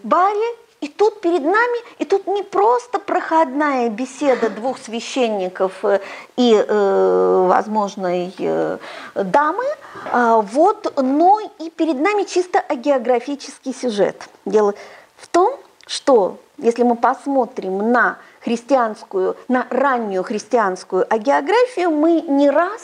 баре, и тут перед нами, и тут не просто проходная беседа двух священников э, и э, возможной э, дамы, а вот, но и перед нами чисто агеографический сюжет. Дело в том, что если мы посмотрим на христианскую, на раннюю христианскую агеографию, мы не раз,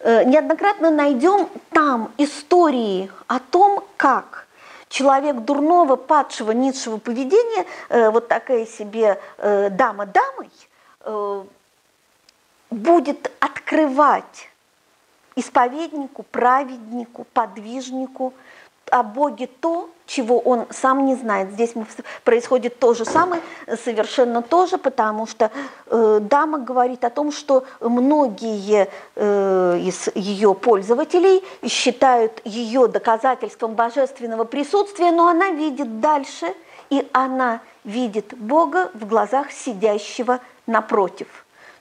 э, неоднократно найдем там истории о том, как человек дурного, падшего, низшего поведения, э, вот такая себе э, дама дамой, э, будет открывать исповеднику, праведнику, подвижнику о Боге то, чего он сам не знает. Здесь происходит то же самое, совершенно то же, потому что э, дама говорит о том, что многие э, из ее пользователей считают ее доказательством божественного присутствия, но она видит дальше, и она видит Бога в глазах сидящего напротив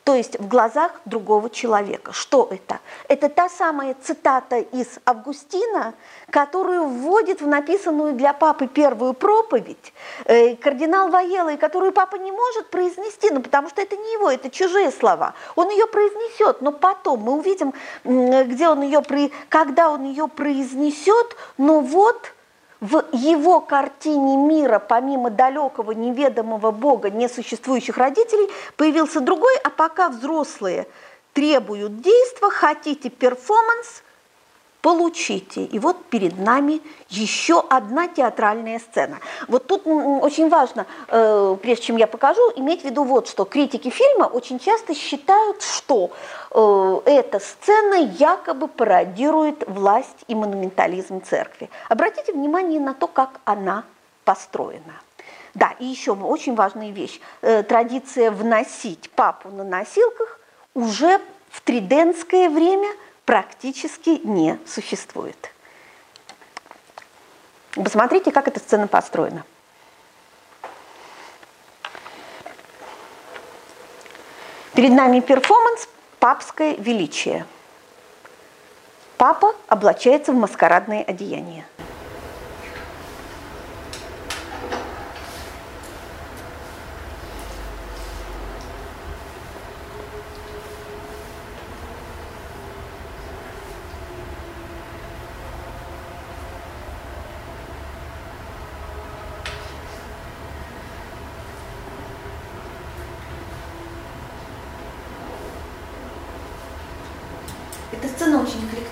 то есть в глазах другого человека. Что это? Это та самая цитата из Августина, которую вводит в написанную для папы первую проповедь э, кардинал Ваела, и которую папа не может произнести, ну, потому что это не его, это чужие слова. Он ее произнесет, но потом мы увидим, где он ее, когда он ее произнесет, но вот в его картине мира, помимо далекого неведомого Бога, несуществующих родителей, появился другой, а пока взрослые требуют действия, хотите перформанс, получите. И вот перед нами еще одна театральная сцена. Вот тут очень важно, э, прежде чем я покажу, иметь в виду вот что. Критики фильма очень часто считают, что э, эта сцена якобы пародирует власть и монументализм церкви. Обратите внимание на то, как она построена. Да, и еще очень важная вещь. Э, традиция вносить папу на носилках уже в триденское время – практически не существует. Посмотрите, как эта сцена построена. Перед нами перформанс «Папское величие». Папа облачается в маскарадное одеяние.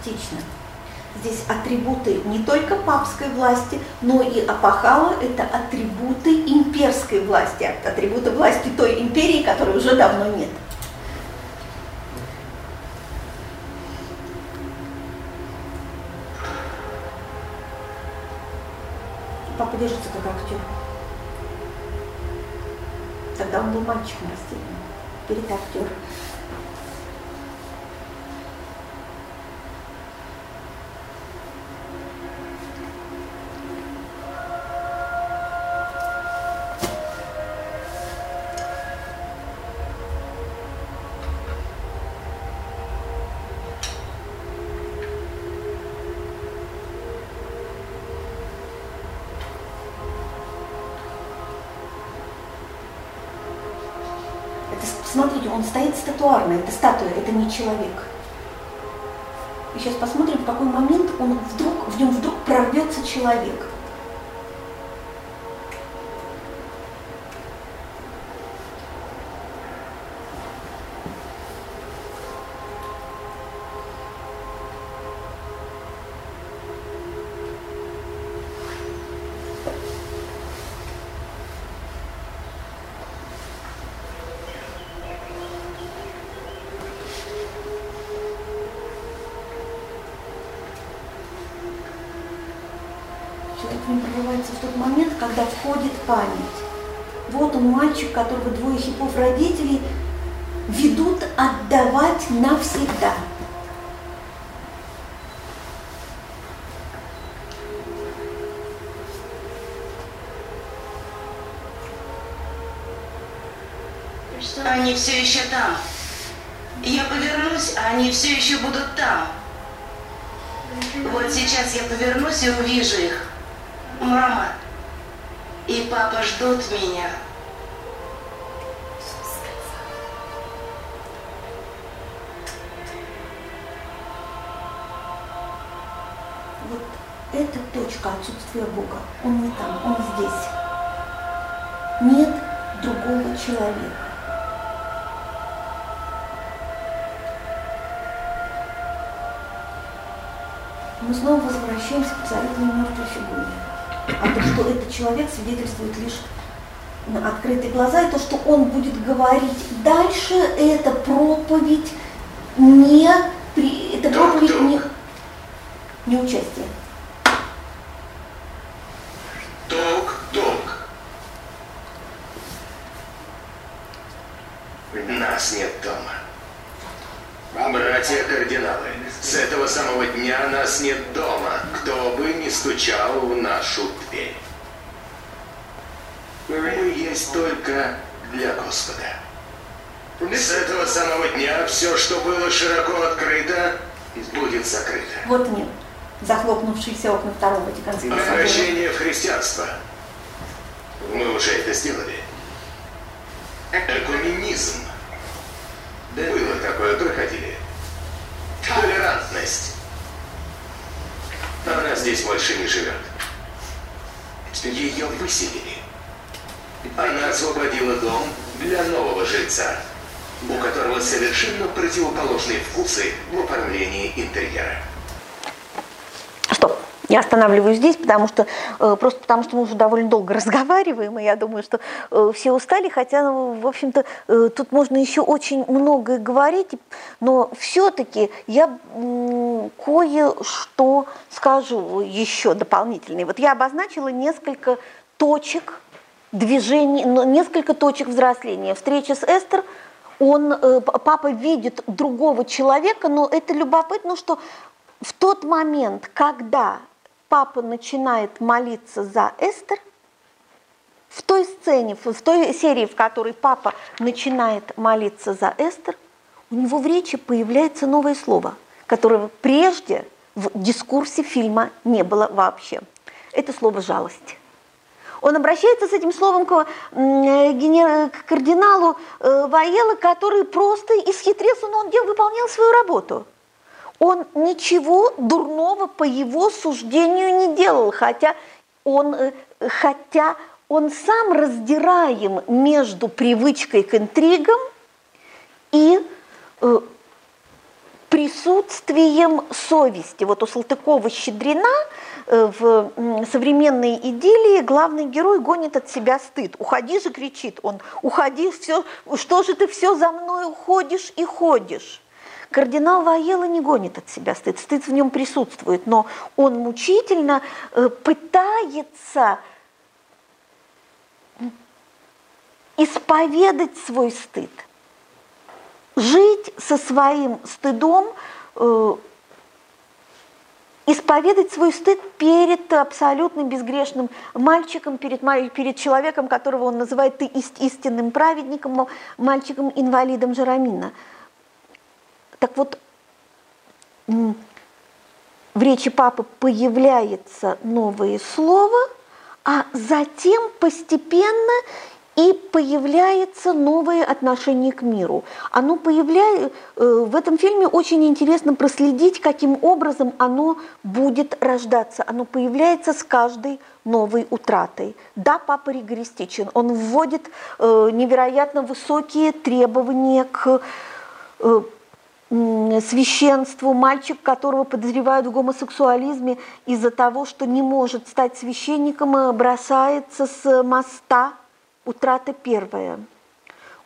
практично. Здесь атрибуты не только папской власти, но и апахала – это атрибуты имперской власти, атрибуты власти той империи, которой уже давно нет. Папа держится как актер. Тогда он был мальчиком растением, перед актером. Смотрите, он стоит статуарно, это статуя, это не человек. И сейчас посмотрим, в какой момент он вдруг, в нем вдруг прорвется человек. Ждут меня. это точка отсутствия Бога. Он не там, он здесь. Нет другого человека. Мы снова возвращаемся к царственной мертвой фигуре. А то, что этот человек свидетельствует лишь открытые глаза, и то, что он будет говорить дальше, это проповедь не, это проповедь не, не участие. Нас нет дома. Братья кардиналы, с этого самого дня нас нет дома, кто бы не стучал в нашу есть только для Господа. С этого самого дня все, что было широко открыто, будет закрыто. Вот они, захлопнувшиеся окна второго Ватиканского собора. Обращение в христианство. Мы уже это сделали. Экуменизм. Было такое, проходили. Толерантность. Она здесь больше не живет. Ее выселили. Она освободила дом для нового жильца, у которого совершенно противоположные вкусы в оформлении интерьера. Я останавливаюсь здесь, потому что э, просто потому что мы уже довольно долго разговариваем, и я думаю, что э, все устали, хотя, ну, в общем-то, э, тут можно еще очень многое говорить, но все-таки я кое-что скажу еще дополнительное. Вот я обозначила несколько точек движений, несколько точек взросления. Встреча с Эстер он, папа видит другого человека, но это любопытно, что в тот момент, когда папа начинает молиться за Эстер, в той сцене, в той серии, в которой папа начинает молиться за Эстер, у него в речи появляется новое слово, которого прежде в дискурсе фильма не было вообще. Это слово «жалость». Он обращается с этим словом к, к кардиналу э, Ваела, который просто исхитрился, но он выполнял свою работу – он ничего дурного по его суждению не делал, хотя он, э, хотя он сам раздираем между привычкой к интригам и э, присутствием совести. Вот у Салтыкова-Щедрина э, в современной идиллии главный герой гонит от себя стыд. «Уходи же!» кричит он. «Уходи! Все, что же ты все за мной уходишь и ходишь?» Кардинал Ваела не гонит от себя стыд, стыд в нем присутствует, но он мучительно э, пытается исповедать свой стыд – жить со своим стыдом, э, исповедать свой стыд перед абсолютно безгрешным мальчиком, перед, перед человеком, которого он называет ты истинным праведником, мальчиком-инвалидом Жарамина. Так вот, в речи папы появляется новое слово, а затем постепенно и появляется новое отношение к миру. Оно появляется, э, в этом фильме очень интересно проследить, каким образом оно будет рождаться. Оно появляется с каждой новой утратой. Да, папа ригористичен, он вводит э, невероятно высокие требования к э, священству, мальчик, которого подозревают в гомосексуализме из-за того, что не может стать священником, бросается с моста – Утрата первая.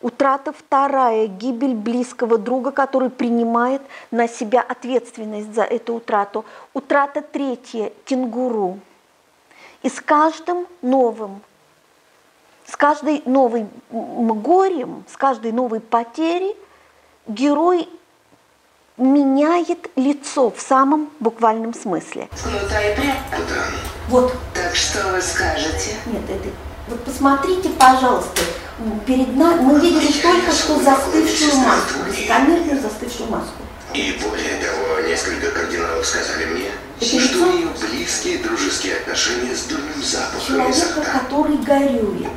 Утрата вторая, гибель близкого друга, который принимает на себя ответственность за эту утрату. Утрата третья, кенгуру. И с каждым новым, с каждой новым горем, с каждой новой потерей герой меняет лицо в самом буквальном смысле. Кнута и прятка. Вот. Так что вы скажете? Нет, это вот посмотрите, пожалуйста, перед нами мы видели только что застывшую маску, высокомерную застывшую маску. И более того, несколько кардиналов сказали мне, Это что у нее близкие дружеские отношения с дурным запахом Человека, который горюет.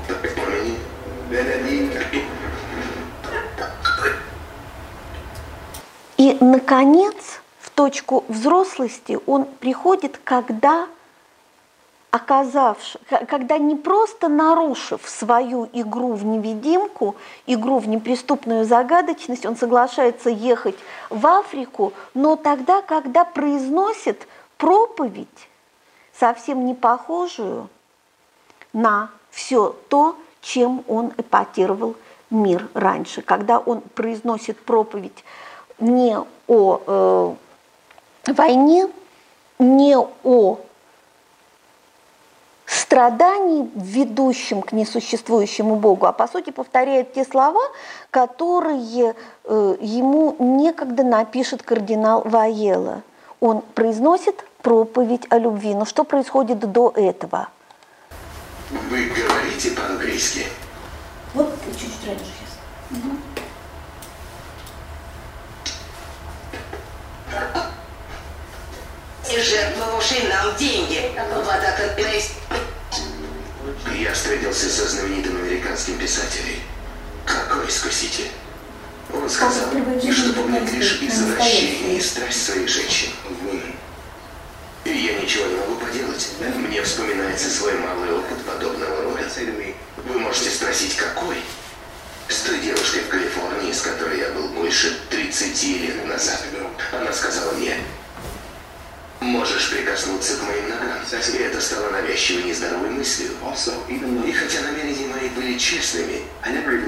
И, наконец, в точку взрослости он приходит, когда оказавшись, когда не просто нарушив свою игру в невидимку, игру в неприступную загадочность, он соглашается ехать в Африку, но тогда, когда произносит проповедь, совсем не похожую на все то, чем он эпатировал мир раньше, когда он произносит проповедь не о э, войне, не о страданий, ведущим к несуществующему Богу, а по сути повторяет те слова, которые э, ему некогда напишет кардинал Ваела. Он произносит проповедь о любви. Но что происходит до этого? Вы говорите по-английски? Вот чуть-чуть раньше сейчас. Угу. жертвовавший нам деньги. Вода Я встретился со знаменитым американским писателем. Какой искуситель. Он сказал, что помнит лишь извращение и страсть своих женщин. И я ничего не могу поделать. Мне вспоминается свой малый опыт подобного рода. Вы можете спросить, какой? С той девушкой в Калифорнии, с которой я был больше 30 лет назад. Она сказала мне, Можешь прикоснуться к моим ногам. И это стало навязчивой нездоровой мыслью. И хотя намерения мои были честными,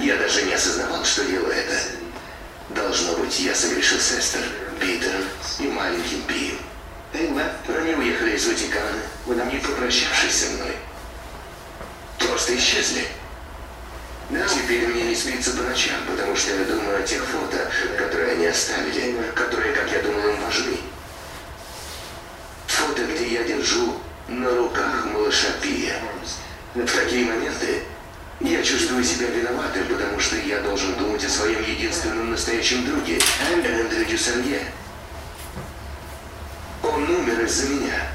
я даже не осознавал, что делаю это. Должно быть, я согрешил с Эстер, Питером и маленьким Пием. Они уехали из Ватикана, не попрощавшись со мной. Просто исчезли. Теперь мне не спится по ночам, потому что я думаю о тех фото, которые они оставили, которые, как я думал, им важны. Держу на руках малыша Пия. В такие моменты я чувствую себя виноватым, потому что я должен думать о своем единственном настоящем друге, Эндрю Дюсанье. Он умер из-за меня.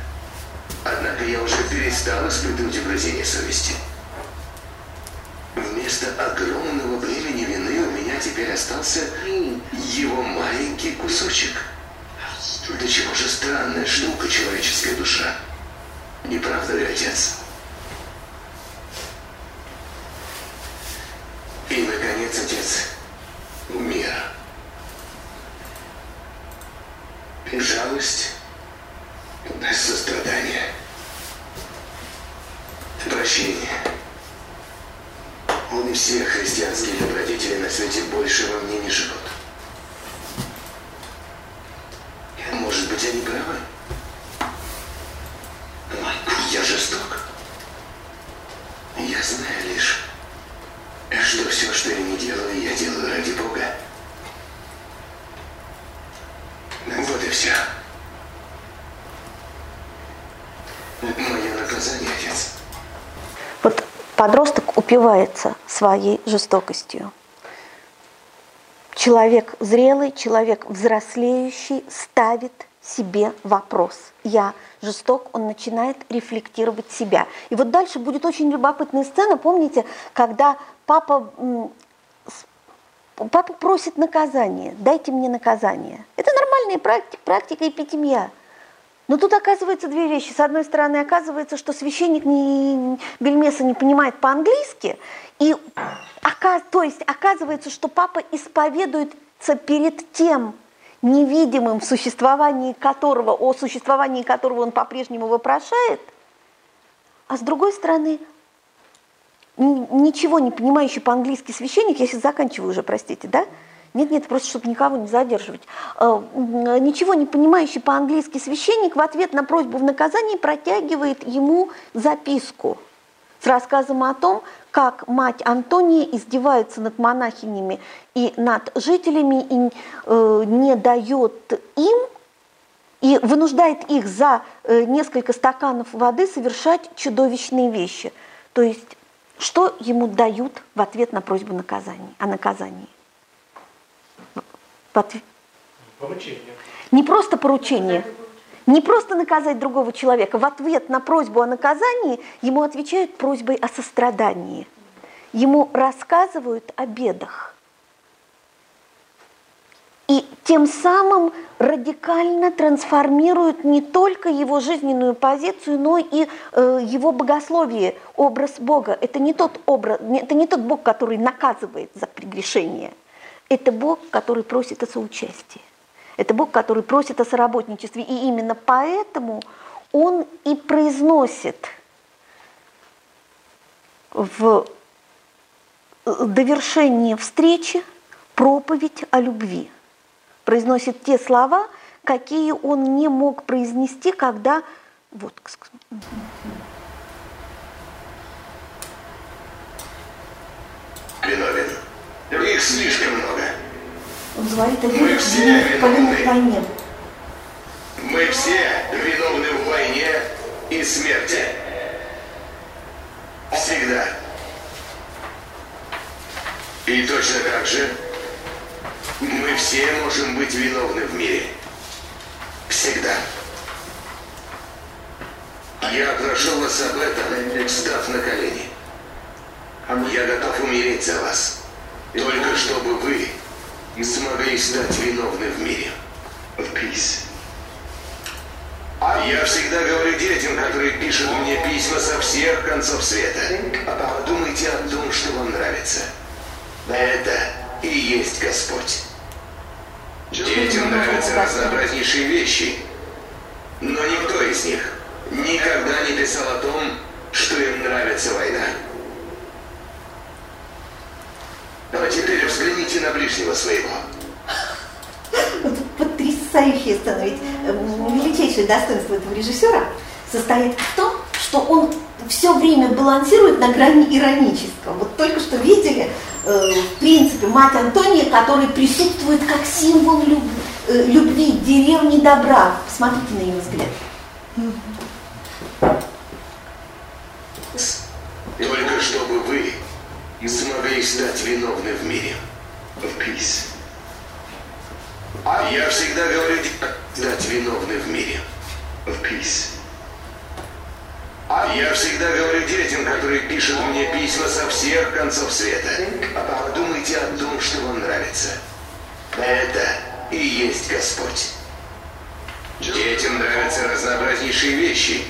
Однако я уже перестал испытывать угрызение совести. Вместо огромного бремени вины у меня теперь остался его маленький кусочек – да чего же странная штука человеческая душа. Не правда ли, отец? И, наконец, отец, мир. Жалость, сострадание, прощение. Он и все христианские добродетели на свете больше во мне не живут. Может быть, они правы? Я жесток. Я знаю лишь, что все, что я не делаю, я делаю ради Бога. Вот и все. Мое наказание, отец. Вот подросток упивается своей жестокостью. Человек зрелый, человек взрослеющий ставит себе вопрос. Я жесток, он начинает рефлектировать себя. И вот дальше будет очень любопытная сцена. Помните, когда папа, папа просит наказание, дайте мне наказание. Это нормальная практика, практика эпитемия. Но тут оказывается две вещи. С одной стороны, оказывается, что священник не, Бельмеса не понимает по-английски, и то есть оказывается, что папа исповедуется перед тем невидимым, существовании которого, о существовании которого он по-прежнему вопрошает, а с другой стороны, ничего не понимающий по-английски священник, я сейчас заканчиваю уже, простите, да? Нет, нет, просто чтобы никого не задерживать. А, ничего не понимающий по-английски священник в ответ на просьбу в наказании протягивает ему записку с рассказом о том, как мать Антония издевается над монахинями и над жителями и э, не дает им и вынуждает их за э, несколько стаканов воды совершать чудовищные вещи. То есть, что ему дают в ответ на просьбу наказания, о наказании? Поручение. Не просто поручение. Не просто наказать другого человека. В ответ на просьбу о наказании ему отвечают просьбой о сострадании. Ему рассказывают о бедах. И тем самым радикально трансформируют не только его жизненную позицию, но и э, его богословие, образ Бога. Это не тот образ, это не тот Бог, который наказывает за прегрешение. Это Бог, который просит о соучастии. Это Бог, который просит о соработничестве. И именно поэтому Он и произносит в довершении встречи проповедь о любви. Произносит те слова, какие он не мог произнести, когда... Вот. Виновен. Их слишком много. Он говорит о виновных войне. Мы все виновны в войне и смерти. Всегда. И точно так же мы все можем быть виновны в мире. Всегда. Я прошу вас об этом, став на колени. Я готов умереть за вас. Только чтобы вы смогли стать виновны в мире. Я всегда говорю детям, которые пишут мне письма со всех концов света. Подумайте о том, что вам нравится. Это и есть Господь. Детям нравятся разнообразнейшие вещи, но никто из них никогда не писал о том, что им нравится война. А теперь взгляните на ближнего своего. Потрясающая сцена. Ведь величайшее достоинство этого режиссера состоит в том, что он все время балансирует на грани иронического. Вот только что видели, э, в принципе, мать Антония, которая присутствует как символ люб, э, любви, деревни добра. Посмотрите на ее взгляд. Только чтобы вы смогли стать виновны в мире. Peace. Я всегда говорю, стать виновны в мире. Peace. Я всегда говорю детям, которые пишут мне письма со всех концов света. Подумайте о том, что вам нравится. Это и есть Господь. Детям нравятся разнообразнейшие вещи,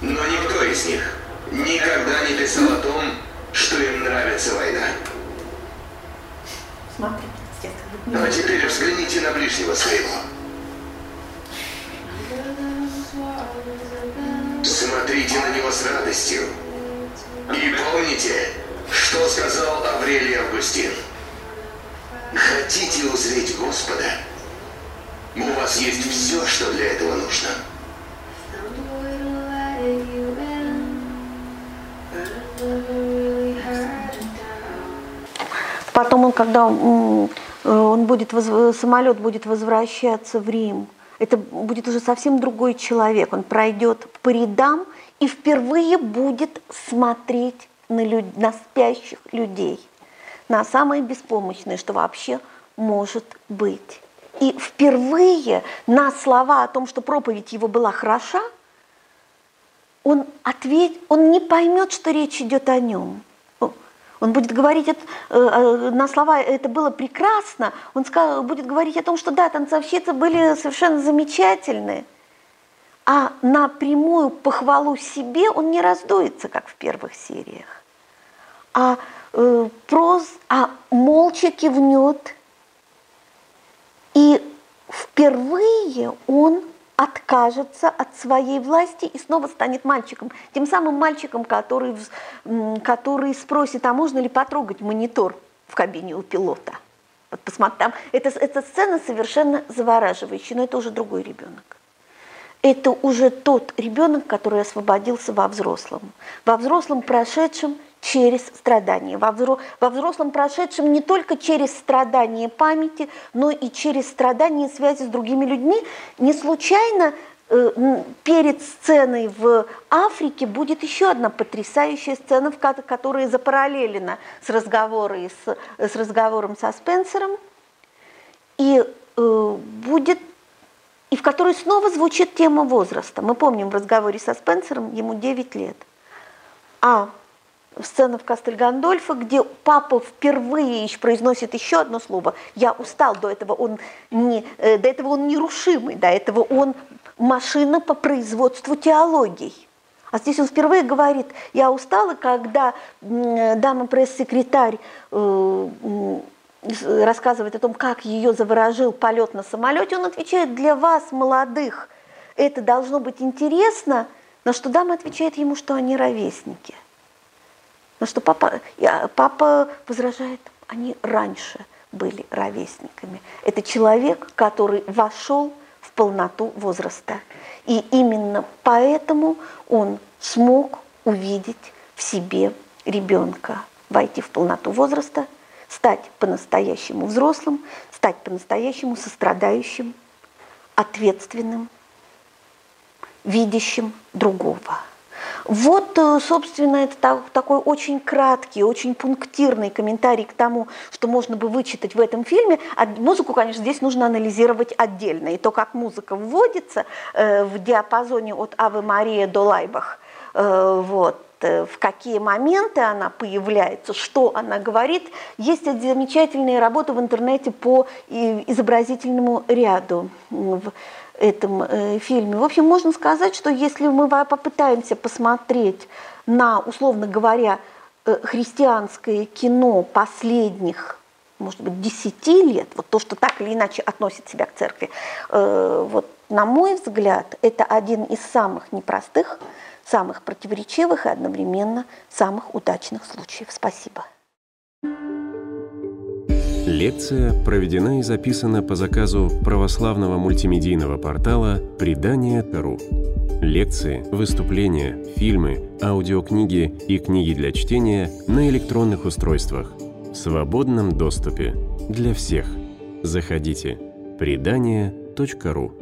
но никто из них никогда не писал о том, что им нравится война. Смотрите, А теперь взгляните на ближнего своего. Смотрите на него с радостью. И помните, что сказал Аврелий Августин. Хотите узреть Господа? У вас есть все, что для этого нужно. Потом он, когда э, он будет, воз- самолет будет возвращаться в Рим, это будет уже совсем другой человек. Он пройдет по рядам и впервые будет смотреть на, люд- на спящих людей, на самое беспомощное, что вообще может быть. И впервые на слова о том, что проповедь его была хороша, он, ответь, он не поймет, что речь идет о нем. Он будет говорить это, э, на слова «это было прекрасно», он ска- будет говорить о том, что да, танцовщицы были совершенно замечательные, а на прямую похвалу себе он не раздуется, как в первых сериях, а, э, прос, а молча кивнет, и впервые он откажется от своей власти и снова станет мальчиком. Тем самым мальчиком, который, который спросит, а можно ли потрогать монитор в кабине у пилота. Вот посмотри, там, эта, эта сцена совершенно завораживающая, но это уже другой ребенок. Это уже тот ребенок, который освободился во взрослом. Во взрослом, прошедшем через страдания. Во, взро- во взрослом, прошедшем не только через страдания памяти, но и через страдания связи с другими людьми. Не случайно э, перед сценой в Африке будет еще одна потрясающая сцена, в ко- которая запараллелена с, с, с разговором со Спенсером. И э, будет и в которой снова звучит тема возраста. Мы помним в разговоре со Спенсером, ему 9 лет. А сцена в Кастель Гандольфо, где папа впервые произносит еще одно слово. Я устал, до этого он, не, э, до этого он нерушимый, до этого он машина по производству теологий. А здесь он впервые говорит, я устала, когда м, дама пресс-секретарь э, рассказывает о том, как ее заворожил полет на самолете, он отвечает, для вас, молодых, это должно быть интересно, на что дама отвечает ему, что они ровесники. На что папа, папа возражает, они раньше были ровесниками. Это человек, который вошел в полноту возраста. И именно поэтому он смог увидеть в себе ребенка, войти в полноту возраста, стать по-настоящему взрослым, стать по-настоящему сострадающим, ответственным, видящим другого. Вот, э, собственно, это та- такой очень краткий, очень пунктирный комментарий к тому, что можно бы вычитать в этом фильме. А музыку, конечно, здесь нужно анализировать отдельно. И то, как музыка вводится э, в диапазоне от «Аве Мария» до «Лайбах», э, вот, в какие моменты она появляется, что она говорит. Есть замечательные работы в интернете по и- изобразительному ряду в этом э, фильме. В общем, можно сказать, что если мы попытаемся посмотреть на, условно говоря, э, христианское кино последних может быть, 10 лет, вот то, что так или иначе относит себя к церкви, э, вот, на мой взгляд, это один из самых непростых, самых противоречивых и одновременно самых удачных случаев. Спасибо. Лекция проведена и записана по заказу православного мультимедийного портала «Предание.ру». Лекции, выступления, фильмы, аудиокниги и книги для чтения на электронных устройствах в свободном доступе для всех. Заходите. Предание.ру